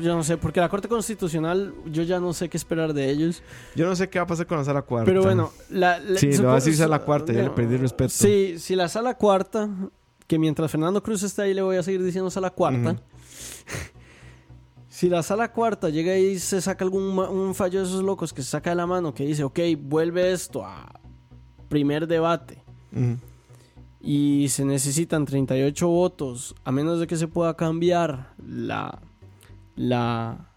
Yo no sé, porque la Corte Constitucional, yo ya no sé qué esperar de ellos. Yo no sé qué va a pasar con la sala cuarta. Pero bueno, la, la- Sí, lo va a decir sala cuarta, ya le perdí el respeto. Sí, si la sala cuarta, que mientras Fernando Cruz esté ahí le voy a seguir diciendo sala cuarta. <laughs> Si la sala cuarta llega y se saca algún un fallo de esos locos que se saca de la mano, que dice, ok, vuelve esto a primer debate y se necesitan 38 votos, a menos de que se pueda cambiar la, la,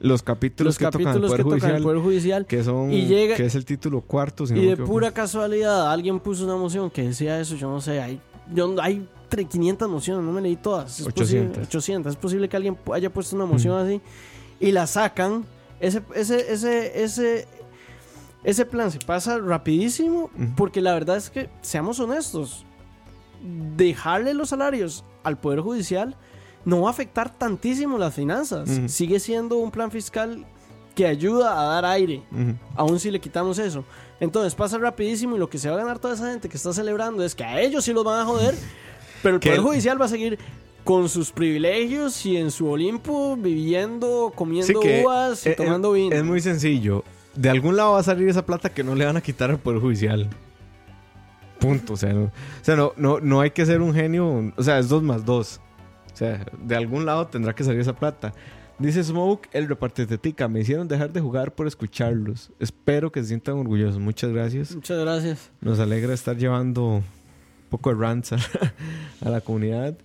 Los capítulos los que tocan el tocan Judicial, el Poder Judicial. que son, y llega- que es el título cuarto, si Y de pura casualidad, alguien puso una moción que decía eso, yo no sé, hay, yo, hay tre- 500 mociones, no me leí todas. Es 800. Posible, 800. Es posible que alguien haya puesto una moción así y la sacan. Ese, ese, ese, ese, ese plan se pasa rapidísimo porque la verdad es que, seamos honestos, dejarle los salarios al Poder Judicial no va a afectar tantísimo las finanzas. Sigue siendo un plan fiscal que ayuda a dar aire Ujú. aún si le quitamos eso. Entonces pasa rapidísimo y lo que se va a ganar toda esa gente que está celebrando es que a ellos sí los van a joder, <laughs> pero el Que Poder Judicial va a seguir con sus privilegios y en su Olimpo viviendo, comiendo Sí uvas y es- tomando es, vino. Es muy sencillo. De algún lado va a salir esa plata que no le van a quitar al Poder Judicial. Punto. O sea, no, o sea, no, no, no hay que ser un genio. O sea, es dos más dos. O sea, de algún lado tendrá que salir esa plata. Dice Smoke, el repartetetica. Me hicieron dejar de jugar por escucharlos. Espero que se sientan orgullosos. Muchas gracias. Muchas gracias. Nos alegra estar llevando un poco de rants <laughs> a, a la comunidad.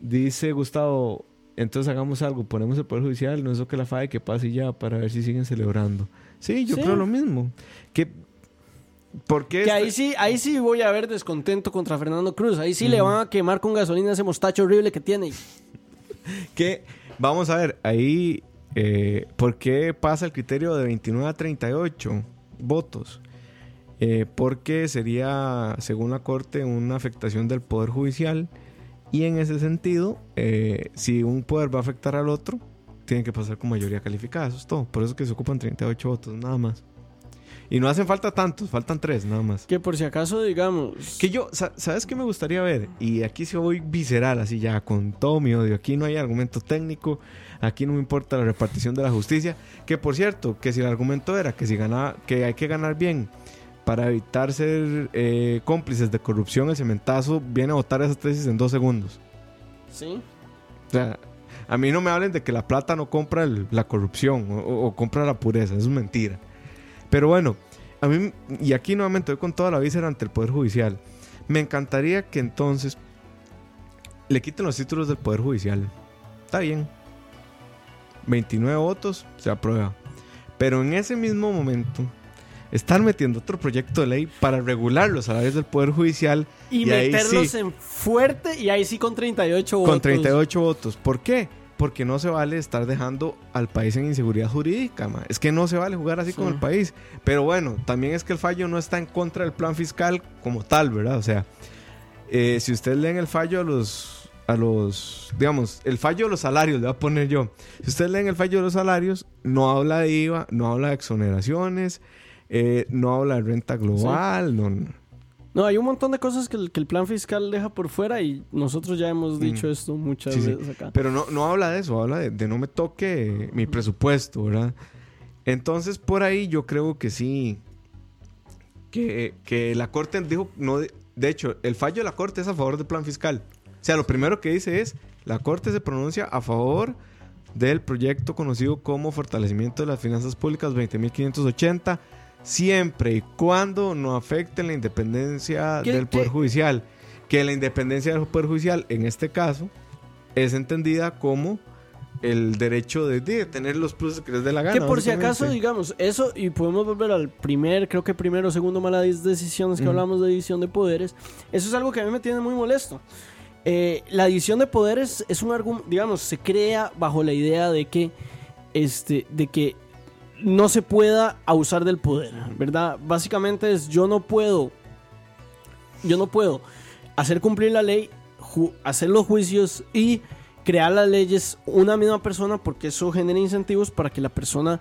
Dice Gustavo, entonces hagamos algo, ponemos el Poder Judicial, no es lo que la FAE que pase y ya para ver si siguen celebrando. Sí, yo Sí. creo lo mismo. Que, ¿Por qué? Que esta- ahí sí, ahí sí voy a ver descontento contra Fernando Cruz. Ahí sí le van a quemar con gasolina ese mostacho horrible que tiene. <laughs> que vamos a ver, ahí, eh, ¿por qué pasa el criterio de 29 a 38 votos? Eh, porque sería, según la Corte, una afectación del Poder Judicial y en ese sentido, eh, si un poder va a afectar al otro, tiene que pasar con mayoría calificada, eso es todo. Por eso es que se ocupan 38 votos, nada más. Y no hacen falta tantos, faltan tres, nada más. Que por si acaso, digamos... Que yo, sa- ¿sabes qué me gustaría ver? Y aquí sí voy visceral, así ya, con todo mi odio. Aquí no hay argumento técnico, aquí no me importa la repartición de la justicia. Que por cierto, que si el argumento era que si ganaba, que hay que ganar bien para evitar ser eh, cómplices de corrupción, el cementazo viene a votar esa tesis en dos segundos. Sí. O sea, a mí no me hablen de que la plata no compra el- la corrupción o, o- o compra la pureza, eso es mentira. Pero bueno, a mí, y aquí nuevamente voy con toda la víscera ante el Poder Judicial. Me encantaría que entonces le quiten los títulos del Poder Judicial. Está bien. 29 votos, se aprueba. Pero en ese mismo momento, estar metiendo otro proyecto de ley para regular los salarios del Poder Judicial Y, Y ahí meterlos sí. en fuerte y ahí sí con 38 votos. con 38 votos. ¿Por qué? Porque no se vale estar dejando al país en inseguridad jurídica, ma. Es que no se vale jugar así Sí. con el país. Pero bueno, también es que el fallo no está en contra del plan fiscal como tal, ¿verdad? O sea, eh, si ustedes leen el fallo a los, a los, digamos, el fallo de los salarios, le voy a poner yo. Si ustedes leen el fallo de los salarios, no habla de IVA, no habla de exoneraciones, eh, no habla de renta global, no, no. No, hay un montón de cosas que el, que el plan fiscal deja por fuera y nosotros ya hemos dicho Mm. esto muchas Sí, sí. veces acá. Pero no, no habla de eso, habla de, de no me toque mi presupuesto, ¿verdad? Entonces, por ahí yo creo que sí. Que, que la Corte dijo, no, de, de hecho, el fallo de la Corte es a favor del plan fiscal. O sea, lo primero que dice es, la Corte se pronuncia a favor del proyecto conocido como Fortalecimiento de las Finanzas Públicas 20.580, siempre y cuando no afecte la independencia ¿Qué- del Poder qué? Judicial. Que la independencia del Poder Judicial, en este caso, es entendida como el derecho de, de tener los pluses que les dé la gana. que por si acaso, digamos, eso, y podemos volver al primer, creo que primero o segundo mala decisiones que hablamos de división de poderes, eso es algo que a mí me tiene muy molesto. Eh, la división de poderes es un argumento, digamos, se crea bajo la idea de que, este, de que no se pueda abusar del poder, ¿verdad? Básicamente es yo no puedo, yo no puedo hacer cumplir la ley, hacer los juicios y crear las leyes una misma persona porque eso genera incentivos para que la persona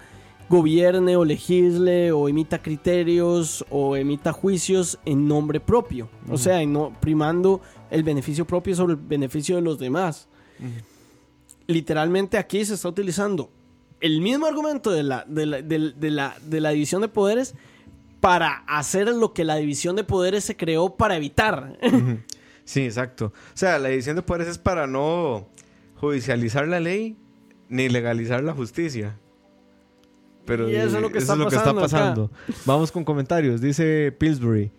gobierne o legisle o emita criterios o emita juicios en nombre propio. O sea, en no, primando el beneficio propio sobre el beneficio de los demás. literalmente aquí se está utilizando el mismo argumento de la, de la, de- de la, de la división de poderes para hacer lo que la división de poderes se creó para evitar. <laughs> Sí, exacto. O sea, la división de poderes es para no judicializar la ley ni legalizar la justicia. Pero Y eso es lo que está pasando. Vamos con comentarios. Dice Pillsbury.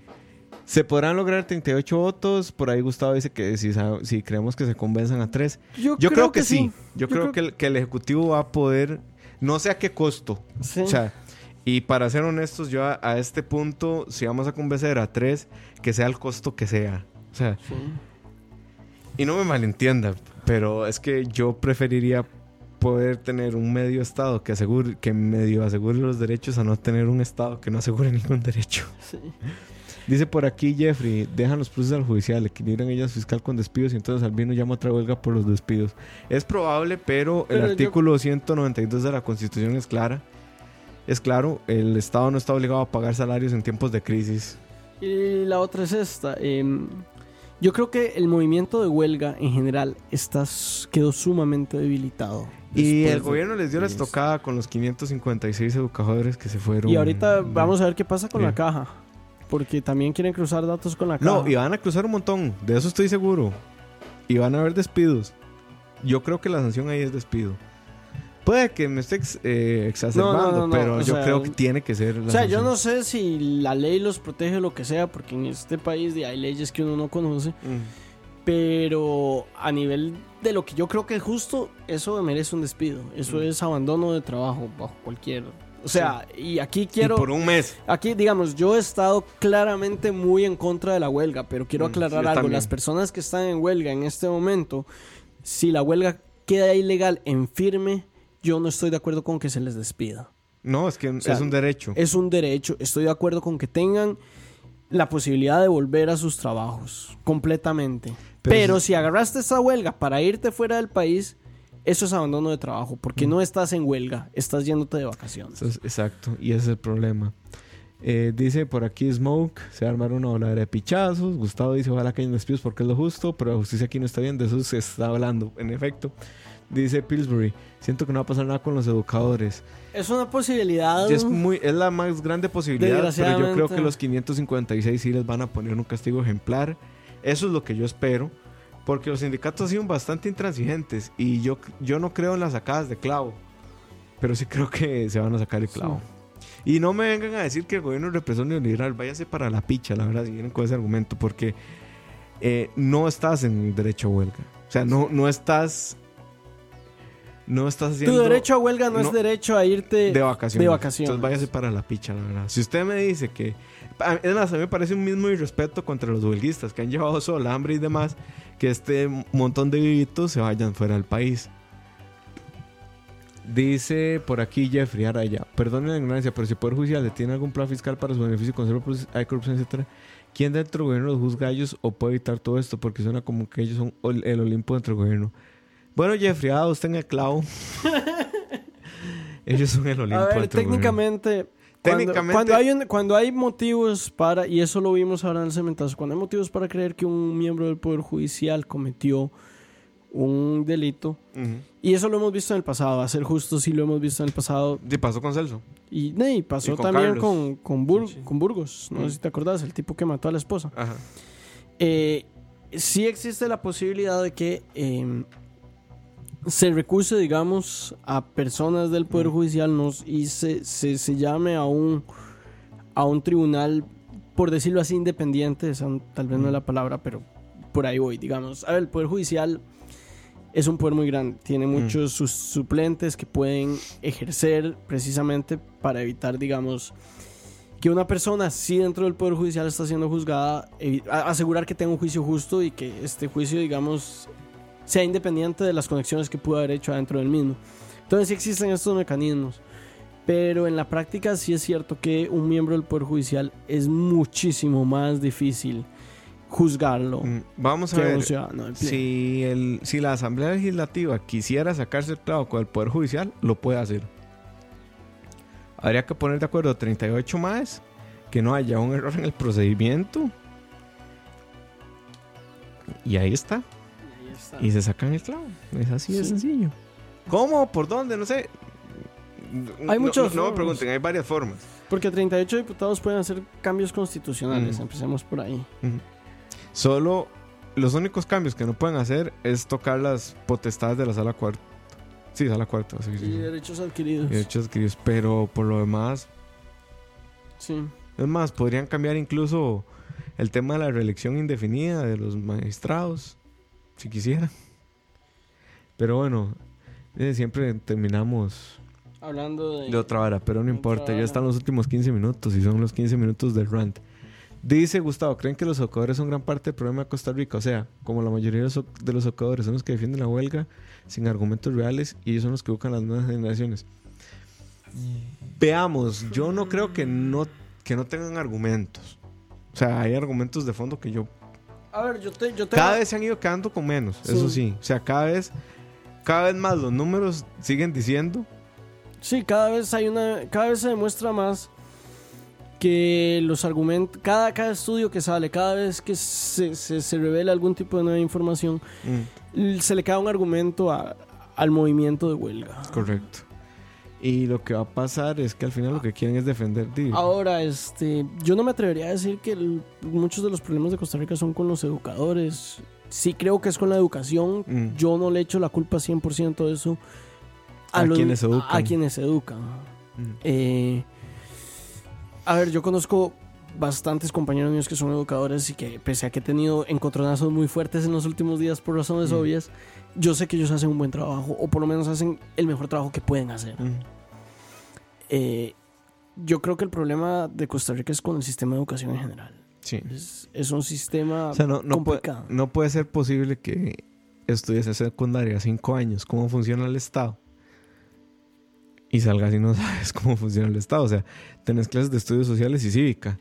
Se podrán lograr 38 votos. Por ahí Gustavo dice que si, si creemos que se convenzan a tres. Yo, creo, que, sí. Yo, creo, que, el, que el Ejecutivo va a poder, no sé a qué costo. Sí. O sea, y para ser honestos, yo a, a este punto, si vamos a convencer a tres, que sea el costo que sea. O sea, Sí. y no me malentienda, pero es que yo preferiría poder tener un medio estado que asegure que medio asegure los derechos a no tener un estado que no asegure <laughs> ningún derecho. Sí. Dice por aquí Jeffrey, dejan los procesos al judicial, equilibran ellas fiscal con despidos y entonces Albino llama a otra huelga por los despidos. Es probable, pero, Pero el yo- artículo 192 de la Constitución es clara. Es claro, el Estado no está obligado a pagar salarios en tiempos de crisis. Y la otra es esta. em, yo creo que el movimiento de huelga en general está, quedó sumamente debilitado. Y el gobierno les dio la estocada con los 556 educadores que se fueron. Y ahorita vamos a ver qué pasa con Sí. la caja. Porque también quieren cruzar datos con la caja. No, y van a cruzar un montón, de eso estoy seguro. Y van a haber despidos. Yo creo que la sanción ahí es despido. Puede que me esté ex- eh, exacerbando, No, no, no, pero o yo sea, creo que tiene que ser. la O sea, yo sanción. no sé si la ley los protege o lo que sea, porque en este país hay leyes que uno no conoce. Mm. Pero a nivel de lo que yo creo que es justo, eso merece un despido. Eso Mm. es abandono de trabajo bajo cualquier. O sea, y aquí quiero. Y por un mes. Aquí, digamos, yo he estado claramente muy en contra de la huelga, pero quiero Mm, aclarar algo. también. Las personas que están en huelga en este momento, si la huelga queda ilegal en firme, yo no estoy de acuerdo con que se les despida. No, es que sea, es un derecho. Es un derecho, estoy de acuerdo con que tengan la posibilidad de volver a sus trabajos completamente. Pero si agarraste esa huelga para irte fuera del país, eso es abandono de trabajo, porque Mm. no estás en huelga, estás yéndote de vacaciones. Es- exacto, y ese es el problema. Eh, dice por aquí Smoke, se armaron una voladera de pichazos. Gustavo dice, ojalá que hayan despidos porque es lo justo, pero la justicia aquí no está bien, de eso se está hablando, en efecto. Dice Pillsbury, siento que no va a pasar nada con los educadores. Es una posibilidad. Es, muy, es la más grande posibilidad, pero yo creo que los 556 sí les van a poner un castigo ejemplar. Eso es lo que yo espero, porque los sindicatos han sido bastante intransigentes y yo, yo no creo en las sacadas de clavo, pero sí creo que se van a sacar el clavo. Y no me vengan a decir que el gobierno es represor neoliberal, váyase para la picha, la verdad, si vienen con ese argumento, porque eh, no estás en derecho a huelga. O sea, no, no estás... No estás haciendo... Tu derecho a huelga no, no- es derecho a irte de vacaciones. de vacaciones. Entonces váyase para la picha, la verdad. Si usted me dice que... a- Es más, a mí me parece un mismo irrespeto contra los huelguistas que han llevado sol, hambre y demás, que este montón de vivitos se vayan fuera del país. Dice por aquí Jeffrey Araya, perdone la ignorancia, pero si el Poder Judicial tiene algún plan fiscal para su beneficio, conserva hay corrupción, etcétera, ¿quién dentro del gobierno los juzga a ellos o puede evitar todo esto? Porque suena como que ellos son el Olimpo dentro del gobierno. Bueno, Jeffrey, ah, usted en el clavo. <laughs> ellos son el Olimpo A ver, dentro del gobierno. Técnicamente, cuando, Técnicamente- cuando hay un- cuando hay motivos para, y eso lo vimos ahora en el cementazo, cuando hay motivos para creer que un miembro del Poder Judicial cometió un delito, y eso lo hemos visto en el pasado, a ser justo, sí lo hemos visto en el pasado, ¿Qué pasó con Celso? y, y pasó Y con también Carlos. con, con, Bur- Sí, sí. con Burgos, no sé si te acordás, el tipo que mató a la esposa. Ajá. Eh, sí existe la posibilidad de que eh, se recuse, digamos, a personas del Poder Mm. Judicial nos, y se, se, se llame a un, a un tribunal, por decirlo así, independiente, esa tal vez no es la palabra, pero por ahí voy, digamos. A ver, el Poder Judicial es un poder muy grande, tiene muchos sus suplentes que pueden ejercer precisamente para evitar, digamos, que una persona, si dentro del Poder Judicial está siendo juzgada, asegurar que tenga un juicio justo y que este juicio, digamos, sea independiente de las conexiones que pudo haber hecho adentro del mismo. Entonces sí existen estos mecanismos. Pero en la práctica sí es cierto que un miembro del Poder Judicial es muchísimo más difícil juzgarlo Mm, Vamos a que ver. un ciudadano. Si, el, si la Asamblea Legislativa quisiera sacarse el clavo con el Poder Judicial, lo puede hacer. Habría que poner de acuerdo 38 más, que no haya un error en el procedimiento. Y ahí está. Y se sacan el clavo. Es así de Sí. sencillo. ¿Cómo? ¿Por dónde? No sé. Hay No- muchas No, no me pregunten, hay varias formas. Porque 38 diputados pueden hacer cambios constitucionales. Mm. Empecemos por ahí. Solo los únicos cambios que no pueden hacer es tocar las potestades de la sala cuarta. Sí, sala cuarta. sí, sí, Y sí. derechos adquiridos. Y derechos adquiridos. Pero por lo demás, Sí. es más, podrían cambiar incluso el tema de la reelección indefinida de los magistrados, si quisieran. Pero bueno, eh, siempre terminamos Hablando de. de otra vara, pero no importa, ya están los últimos 15 minutos y son los 15 minutos del rant. Dice Gustavo, ¿creen que los educadores son gran parte del problema de Costa Rica? O sea, como la mayoría de los, educadores son los que defienden la huelga sin argumentos reales y ellos son los que buscan las nuevas generaciones. Veamos, yo no creo que no, que no tengan argumentos. O sea, hay argumentos de fondo que yo... A ver, yo te. Yo te Cada vez se han ido quedando con menos, Sí. eso sí. O sea, cada vez, cada vez más los números siguen diciendo Sí, cada vez hay una. Cada vez se demuestra más que los argumentos. Cada, cada estudio que sale, cada vez que se, se, se revela algún tipo de nueva información, mm, se le queda un argumento a- al movimiento de huelga. Correcto. Y lo que va a pasar es que al final lo que quieren es defender. di- Ahora, este, yo no me atrevería a decir que el- muchos de los problemas de Costa Rica son con los educadores. Sí creo que es con la educación. Mm. Yo no le echo la culpa 100% de eso A quienes educan. A, quienes educan. Mm. Eh, a ver, yo conozco bastantes compañeros míos que son educadores y que pese a que he tenido encontronazos muy fuertes en los últimos días por razones Mm. obvias, yo sé que ellos hacen un buen trabajo o por lo menos hacen el mejor trabajo que pueden hacer. Eh, yo creo que el problema de Costa Rica es con el sistema de educación en general. Sí. Es, es un sistema O sea, no, no, puede, complicado. no puede ser posible que estudies en secundaria cinco años cómo funciona el Estado y salgas y no <laughs> sabes cómo funciona el Estado. O sea, tenés clases de estudios sociales y cívica,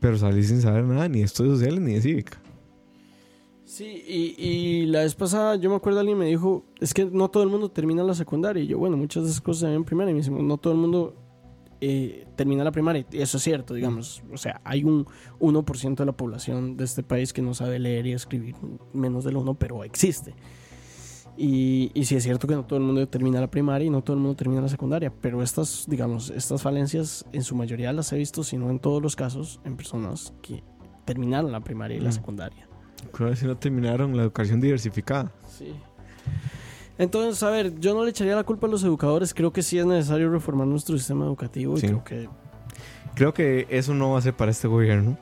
pero salís sin saber nada ni de estudios sociales ni de cívica. Sí, y, y la vez pasada yo me acuerdo alguien me dijo, es que no todo el mundo termina la secundaria. Y yo, bueno, muchas de esas cosas se ven en primaria. Y me dice, no todo el mundo eh, termina la primaria. Y eso es cierto, digamos. O sea, hay un 1% de la población de este país que no sabe leer y escribir, menos del 1, pero existe. Y, y sí es cierto que no todo el mundo termina la primaria y no todo el mundo termina la secundaria. Pero estas, digamos, estas falencias en su mayoría las he visto, si no en todos los casos, en personas que terminaron la primaria y la Mm. secundaria. Creo que si no terminaron la educación diversificada. Sí. Entonces, a ver, yo no le echaría la culpa a los educadores. Creo que sí es necesario reformar nuestro sistema educativo. Y Sí. creo que, Creo que eso no va a ser para este gobierno.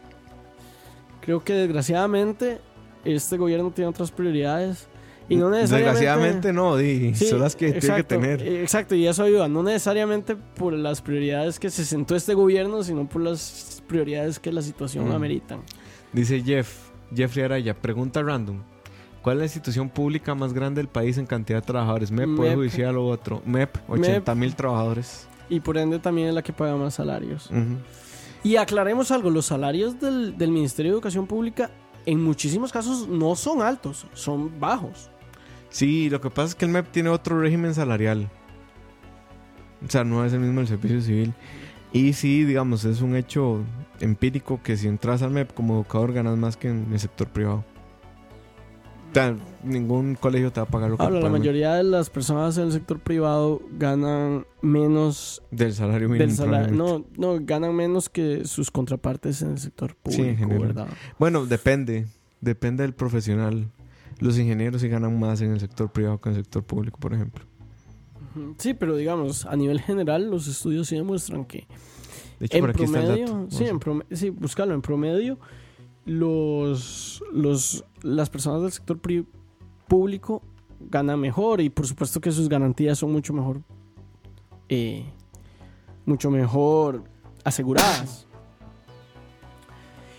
creo que desgraciadamente este gobierno tiene otras prioridades. Y no necesariamente. Desgraciadamente no, di, Sí, son las que tiene que exacto, tener. Exacto, y eso ayuda. No necesariamente por las prioridades que se sentó este gobierno, sino por las prioridades que la situación Mm. ameritan. Dice Jeff, Jeffrey Araya, pregunta random. ¿Cuál es la institución pública más grande del país en cantidad de trabajadores? MEP, Poder MEP. Judicial o otro. MEP, 80 mil trabajadores. Y por ende también es la que paga más salarios. Y aclaremos algo, los salarios del, del Ministerio de Educación Pública en muchísimos casos no son altos, son bajos. Sí, lo que pasa es que el MEP tiene otro régimen salarial. O sea, no es el mismo el servicio civil. Y sí, digamos, es un hecho empírico que si entras al MEP como educador ganas más que en el sector privado. O sea, ningún colegio te va a pagar lo que Ahora, la mayoría de las personas en el sector privado ganan menos del salario mínimo. del salario, no, no, ganan menos que sus contrapartes en el sector Sí, en público, general. ¿verdad? Bueno, depende. Depende del profesional. Los ingenieros sí ganan más en el sector privado que en el sector público, por ejemplo. Sí, pero digamos, a nivel general, los estudios sí demuestran que De hecho, por en aquí está el promedio, dato. sí, en prome- sí, búscalo, en promedio, los, los, las personas del sector público ganan mejor y por supuesto que sus garantías son mucho mejor, eh, mucho mejor aseguradas.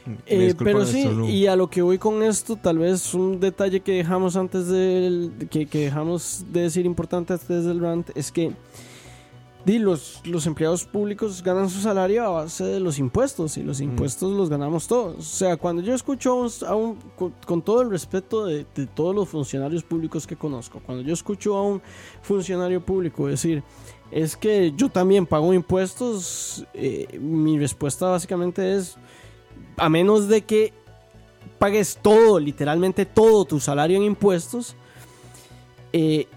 me Eh, pero sí, y a lo que voy con esto, tal vez un detalle que dejamos antes del, que, que dejamos de decir importante antes del rant es que di, los, los empleados públicos ganan su salario a base de los impuestos y los impuestos los ganamos todos. O sea, cuando yo escucho a un, a un- con, con todo el respeto de, de todos los funcionarios públicos que conozco, cuando yo escucho a un funcionario público decir, es que yo también pago impuestos, eh, mi respuesta básicamente es, a menos de que pagues todo, literalmente todo tu salario en impuestos, eh,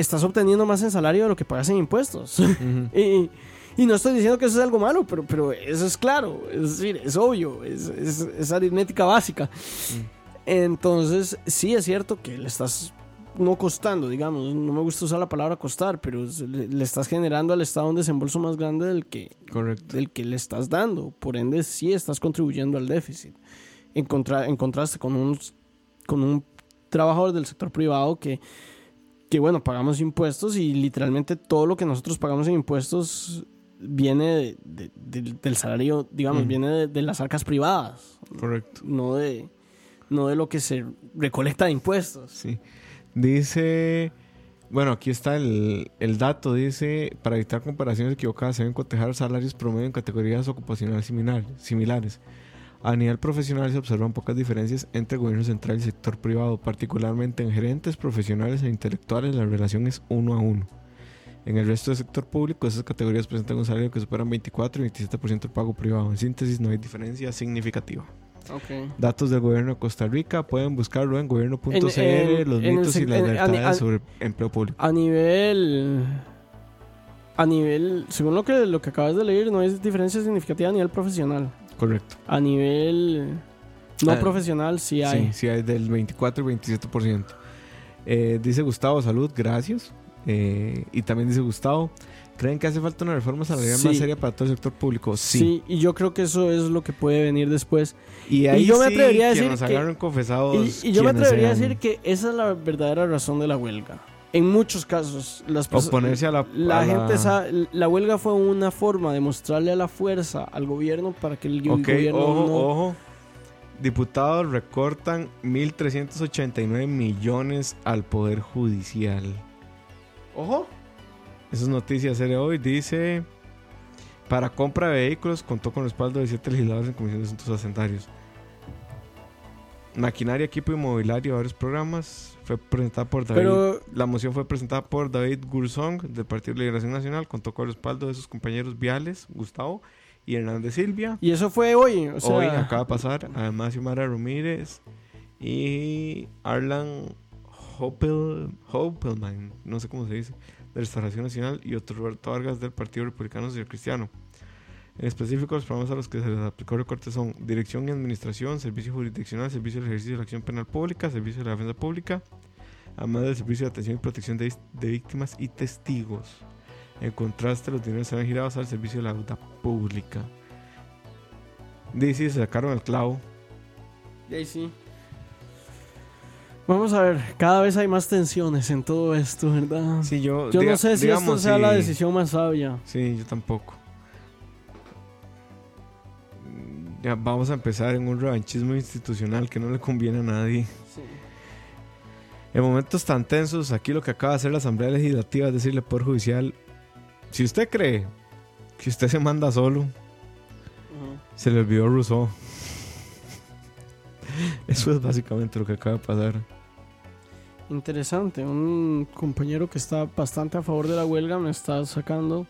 estás obteniendo más en salario de lo que pagas en impuestos. <laughs> y, y no estoy diciendo que eso es algo malo, pero, pero eso es claro, es decir, es obvio, es, es- es aritmética básica. Entonces, sí es cierto que le estás no costando, digamos, no me gusta usar la palabra costar, pero le estás generando al Estado un desembolso más grande del que, Correcto. del que le estás dando. Por ende, sí estás contribuyendo al déficit. En, contra- en contraste con un, con un trabajador del sector privado que, que, bueno, pagamos impuestos y literalmente todo lo que nosotros pagamos en impuestos viene de- de- del- del salario, digamos, Mm. viene de, las arcas privadas, Correcto. no de, no de lo que se recolecta de impuestos. Sí. Dice. Bueno, aquí está el, el dato. Dice: para evitar comparaciones equivocadas, se deben cotejar salarios promedio en categorías ocupacionales similares. A nivel profesional se observan pocas diferencias entre el gobierno central y el sector privado, particularmente en gerentes, profesionales e intelectuales. La relación es uno a uno. En el resto del sector público, esas categorías presentan un salario que superan 24 y 27% del pago privado. En síntesis, no hay diferencia significativa. Datos del gobierno de Costa Rica, pueden buscarlo en en- los en mitos y las a- a- sobre empleo público. A nivel. A nivel. Según lo que, lo que acabas de leer, no hay diferencia significativa a nivel profesional. Correcto. A nivel. No Ah, profesional, sí hay. Sí, sí, hay del 24 y 27%. Eh, dice Gustavo, salud, gracias. Eh, y también dice Gustavo, ¿creen que hace falta una reforma salarial más Sí. seria para todo el sector público? Sí. Sí. y yo creo que eso es lo que puede venir después. Y ahí yo me sí, atrevería a decir nos que- confesados. Y, y yo me atrevería a decir que esa es la verdadera razón de la huelga. En muchos casos, las Oponerse a la... La a gente sa- la huelga fue una forma de mostrarle a la fuerza al gobierno para que el gobierno ojo, no ojo. Diputados recortan 1.389 millones al Poder Judicial. Ojo. Esas noticias de hoy dice... Para compra de vehículos contó con respaldo de siete legisladores en Comisión de Asuntos Hacendarios. Maquinaria, equipo inmobiliario, varios programas. Fue presentada por David. Pero La moción fue presentada por David Gursong del Partido de Liberación Nacional. Contó con el respaldo de sus compañeros Viales, Gustavo y Hernández Silvia. y eso fue hoy, o sea, Hoy acaba de pasar además Xiomara Ramírez y Arlan Hopel, Hopelman, no sé cómo se dice, de Restauración Nacional y otro Roberto Vargas del Partido Republicano Social Cristiano. En específico, los programas a los que se les aplicó el recorte son Dirección y Administración, Servicio Jurisdiccional, Servicio del Ejercicio de la Acción Penal Pública, Servicio de la Defensa Pública, además del Servicio de Atención y Protección de, de Víctimas y Testigos. En contraste, los dineros serán girados al servicio de la deuda pública. Dice, se sacaron el clavo. ahí sí. Vamos a ver, cada vez hay más tensiones en todo esto, ¿verdad? Sí, yo, Yo diga- no sé si esto sea la decisión más sabia. Sí, yo tampoco. Ya vamos a empezar en un revanchismo institucional que no le conviene a nadie. En momentos tan tensos, aquí lo que acaba de hacer la Asamblea Legislativa es decirle al Poder Judicial, si usted cree que usted se manda solo, se le olvidó Rousseau. Eso es básicamente lo que acaba de pasar. Interesante, un compañero que está bastante a favor de la huelga me está sacando,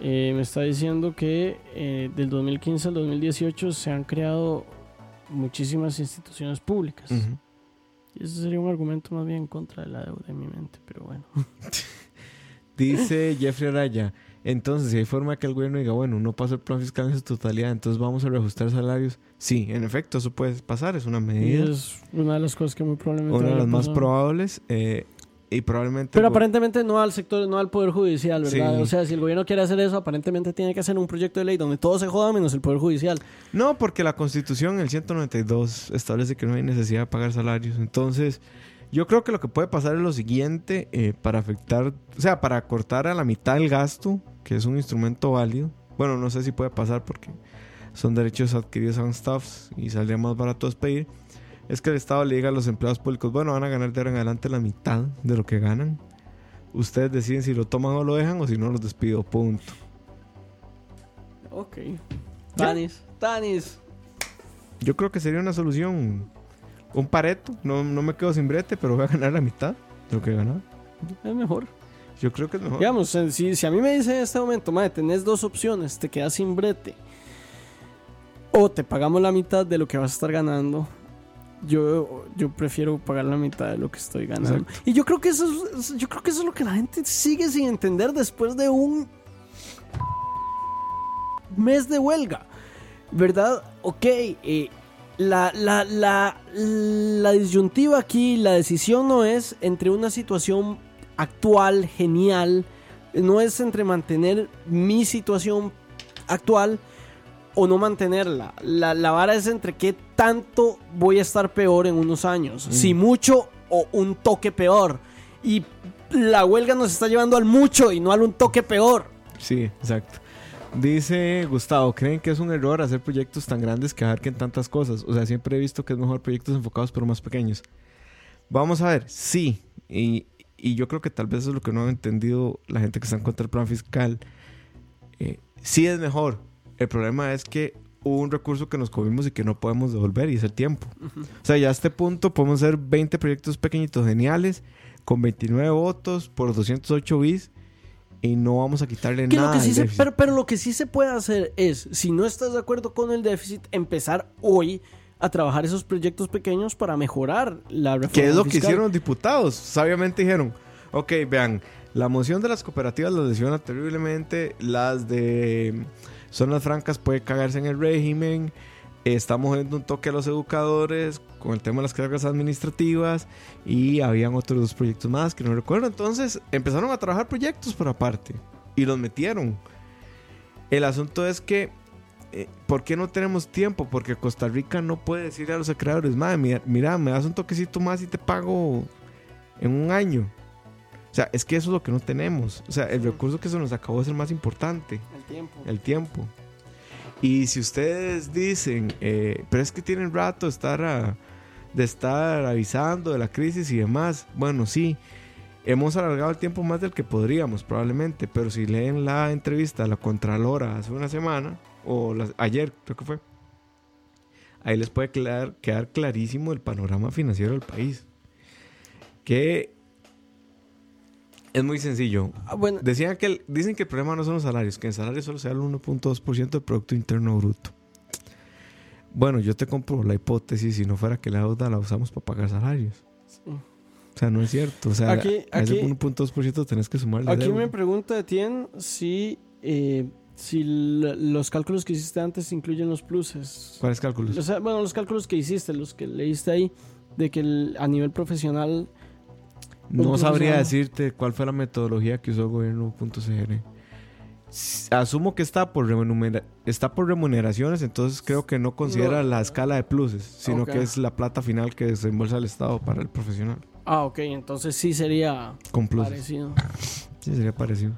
eh, me está diciendo que eh, del 2015 al 2018 se han creado muchísimas instituciones públicas. Y ese sería un argumento más bien en contra de la deuda en mi mente, pero bueno. <laughs> Dice Jeffrey Araya, entonces si hay forma que el gobierno diga, bueno, no pasó el plan fiscal en su totalidad, entonces vamos a reajustar salarios. Sí, en efecto, eso puede pasar, es una Y medida, es una de las cosas que muy probablemente... una de las más probables eh, y probablemente... Pero go- aparentemente no al sector, no al Poder Judicial, ¿verdad? Sí. O sea, si el gobierno quiere hacer eso, aparentemente tiene que hacer un proyecto de ley donde todo se joda menos el Poder Judicial. No, porque la Constitución, el 192, establece que no hay necesidad de pagar salarios. Entonces, yo creo que lo que puede pasar es lo siguiente, eh, para afectar, o sea, para cortar a la mitad el gasto, que es un instrumento válido. Bueno, no sé si puede pasar porque son derechos adquiridos a staffs y saldría más barato despedir. Es que el Estado le diga a los empleados públicos, bueno, van a ganar de ahora en adelante la mitad de lo que ganan. Ustedes deciden si lo toman o lo dejan o si no los despido, punto. Ok. Tanis, Tanis. Yo creo que sería una solución. Un pareto. No, no me quedo sin brete, pero voy a ganar la mitad de lo que he ganado. Es mejor. Yo creo que es mejor. Digamos, eh, si, si a mí me dicen en este momento, madre, tenés dos opciones, te quedas sin brete. o te pagamos la mitad de lo que vas a estar ganando. Yo, yo prefiero pagar la mitad de lo que estoy ganando. Y yo creo que eso es, yo creo que eso es lo que la gente sigue sin entender después de un mes de huelga. ¿Verdad? Ok, eh, la, la, la, la disyuntiva aquí, la decisión no es entre una situación actual, genial, no es entre mantener mi situación actual o no mantenerla. La, la vara es entre qué tanto voy a estar peor en unos años. Mm. Si mucho o un toque peor. Y la huelga nos está llevando al mucho y no al un toque peor. Sí, exacto. Dice Gustavo, ¿creen que es un error hacer proyectos tan grandes que abarquen tantas cosas? O sea, siempre he visto que es mejor proyectos enfocados pero más pequeños. Vamos a ver, sí. Y, y yo creo que tal vez eso es lo que no ha entendido la gente que está en contra del plan fiscal. Eh, sí es mejor. El problema es que hubo un recurso que nos comimos y que no podemos devolver y es el tiempo. O sea, ya a este punto podemos hacer 20 proyectos pequeñitos geniales con 29 votos por 208 bis y no vamos a quitarle Que lo nada. que sí se- pero, pero lo que sí se puede hacer es, si no estás de acuerdo con el déficit, empezar hoy a trabajar esos proyectos pequeños para mejorar la reforma Que es lo que hicieron los diputados. Sabiamente dijeron, ok, vean, la moción de las cooperativas las lesiona terriblemente, las de zonas francas puede cagarse en el régimen, estamos dando un toque a los educadores con el tema de las cargas administrativas y habían otros dos proyectos más que no recuerdo. Entonces empezaron a trabajar proyectos por aparte y los metieron. El asunto es que eh, ¿por qué no tenemos tiempo? Porque Costa Rica no puede decirle a los creadores, madre, mira, mira, me das un toquecito más y te pago en un año. O sea, es que eso es lo que no tenemos. O sea, el recurso que se nos acabó es el más importante, El tiempo. el tiempo. Y si ustedes dicen, eh, pero es que tienen rato de estar, a- de estar avisando de la crisis y demás, bueno, sí, hemos alargado el tiempo más del que podríamos probablemente, pero si leen la entrevista a la Contralora hace una semana, o ayer creo que fue, ahí les puede quedar, quedar clarísimo el panorama financiero del país. Que es muy sencillo. Ah, bueno, Decían que el- dicen que el problema no son los salarios, que el salario solo sea el 1.2% del Producto Interno Bruto. Bueno, yo te compro la hipótesis, si no fuera que la deuda la usamos para pagar salarios. O sea, no es cierto. O sea, Aquí- a ese aquí- 1.2% tenés que sumarle aquí deuda. me pregunta Etienne si, eh, si los cálculos que hiciste antes incluyen los pluses. ¿Cuáles cálculos? O sea, bueno, los cálculos que hiciste, los que leíste ahí, de que el- a nivel profesional No sabría decirte cuál fue la metodología que usó el gobierno.cr. Asumo que está por, remunera- está por remuneraciones, entonces creo que no considera No. la escala de pluses, sino que es la plata final que desembolsa el Estado para el profesional. Ah, ok, entonces sí sería Con parecido. <laughs> Sí, sería parecido.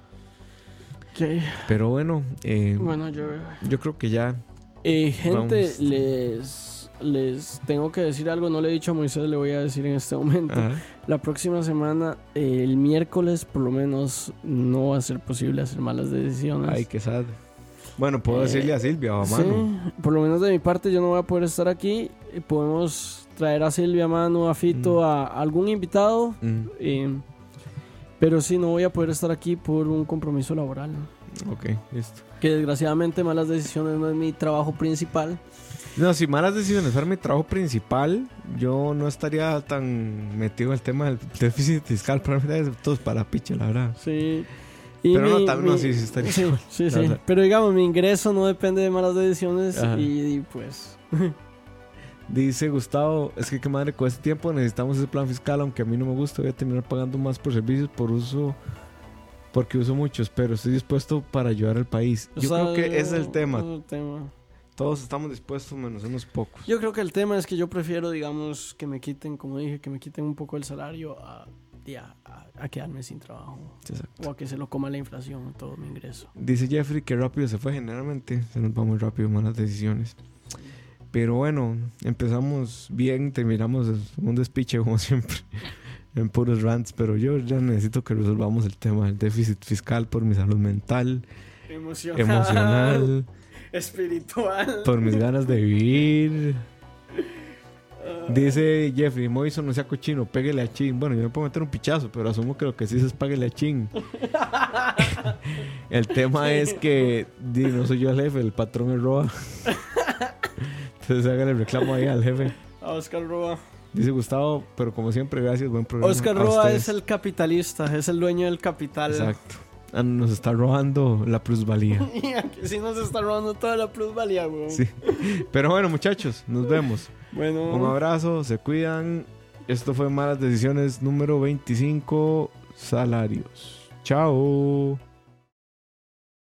Pero bueno, eh, Bueno, yo... yo creo que ya. Eh, gente, Vamos. les, les tengo que decir algo, no le he dicho a Moisés, le voy a decir en este momento. La próxima semana, eh, el miércoles, por lo menos, no va a ser posible hacer malas decisiones. ay, qué sad. Bueno, puedo Eh, decirle a Silvia o a Manu. Sí, por lo menos de mi parte yo no voy a poder estar aquí. Eh, Podemos traer a Silvia, a Manu, a Fito, Mm. a algún invitado. Mm, eh, pero sí, no voy a poder estar aquí por un compromiso laboral. ok, listo. Que desgraciadamente malas decisiones no es mi trabajo principal. No, si malas decisiones fuera mi trabajo principal, yo no estaría tan metido en el tema del déficit fiscal. Probablemente es todos para piche, la verdad. Sí. Y Pero no, mi- tal- no, mi- sí, sí estaría Sí, sí. Pero digamos, mi ingreso no depende de malas decisiones y, y, pues... <laughs> Dice Gustavo, es que qué madre, con este tiempo necesitamos ese plan fiscal, aunque a mí no me gusta, voy a terminar pagando más por servicios por uso, porque uso muchos, pero estoy dispuesto para ayudar al país. o Yo sea, creo que es el tema. es el tema. Todos estamos dispuestos, menos unos pocos. Yo creo que el tema es que yo prefiero, digamos, que me quiten, como dije, que me quiten un poco el salario a, a- a quedarme sin trabajo. Exacto. O a que se lo coma la inflación, todo mi ingreso. Dice Jeffrey que rápido se fue, generalmente se nos va muy rápido, malas decisiones. Pero bueno, empezamos bien, terminamos un despiche <laughs> como siempre, en puros rants, pero yo ya necesito que resolvamos el tema del déficit fiscal por mi salud mental, Emocional. emocional, <laughs> Espiritual. por mis ganas de vivir. Dice Jeffrey, Moiso no sea cochino, péguele a Chin. Bueno, yo no puedo meter un pichazo, pero asumo que lo que sí es páguele a Chin. <laughs> el tema es que di, no soy yo el jefe, el patrón es Roa. Entonces hagan el reclamo ahí al jefe. A Oscar Roa. Dice Gustavo, pero como siempre, gracias, buen programa. Oscar Roa es el capitalista, es el dueño del capital. Exacto. Ah, Nos está robando la plusvalía. <laughs> Sí nos está robando toda la plusvalía, weón. Sí. Pero bueno, muchachos, nos vemos. Bueno, Un abrazo, se cuidan. Esto fue Malas Decisiones número 25, Salarios. Chao.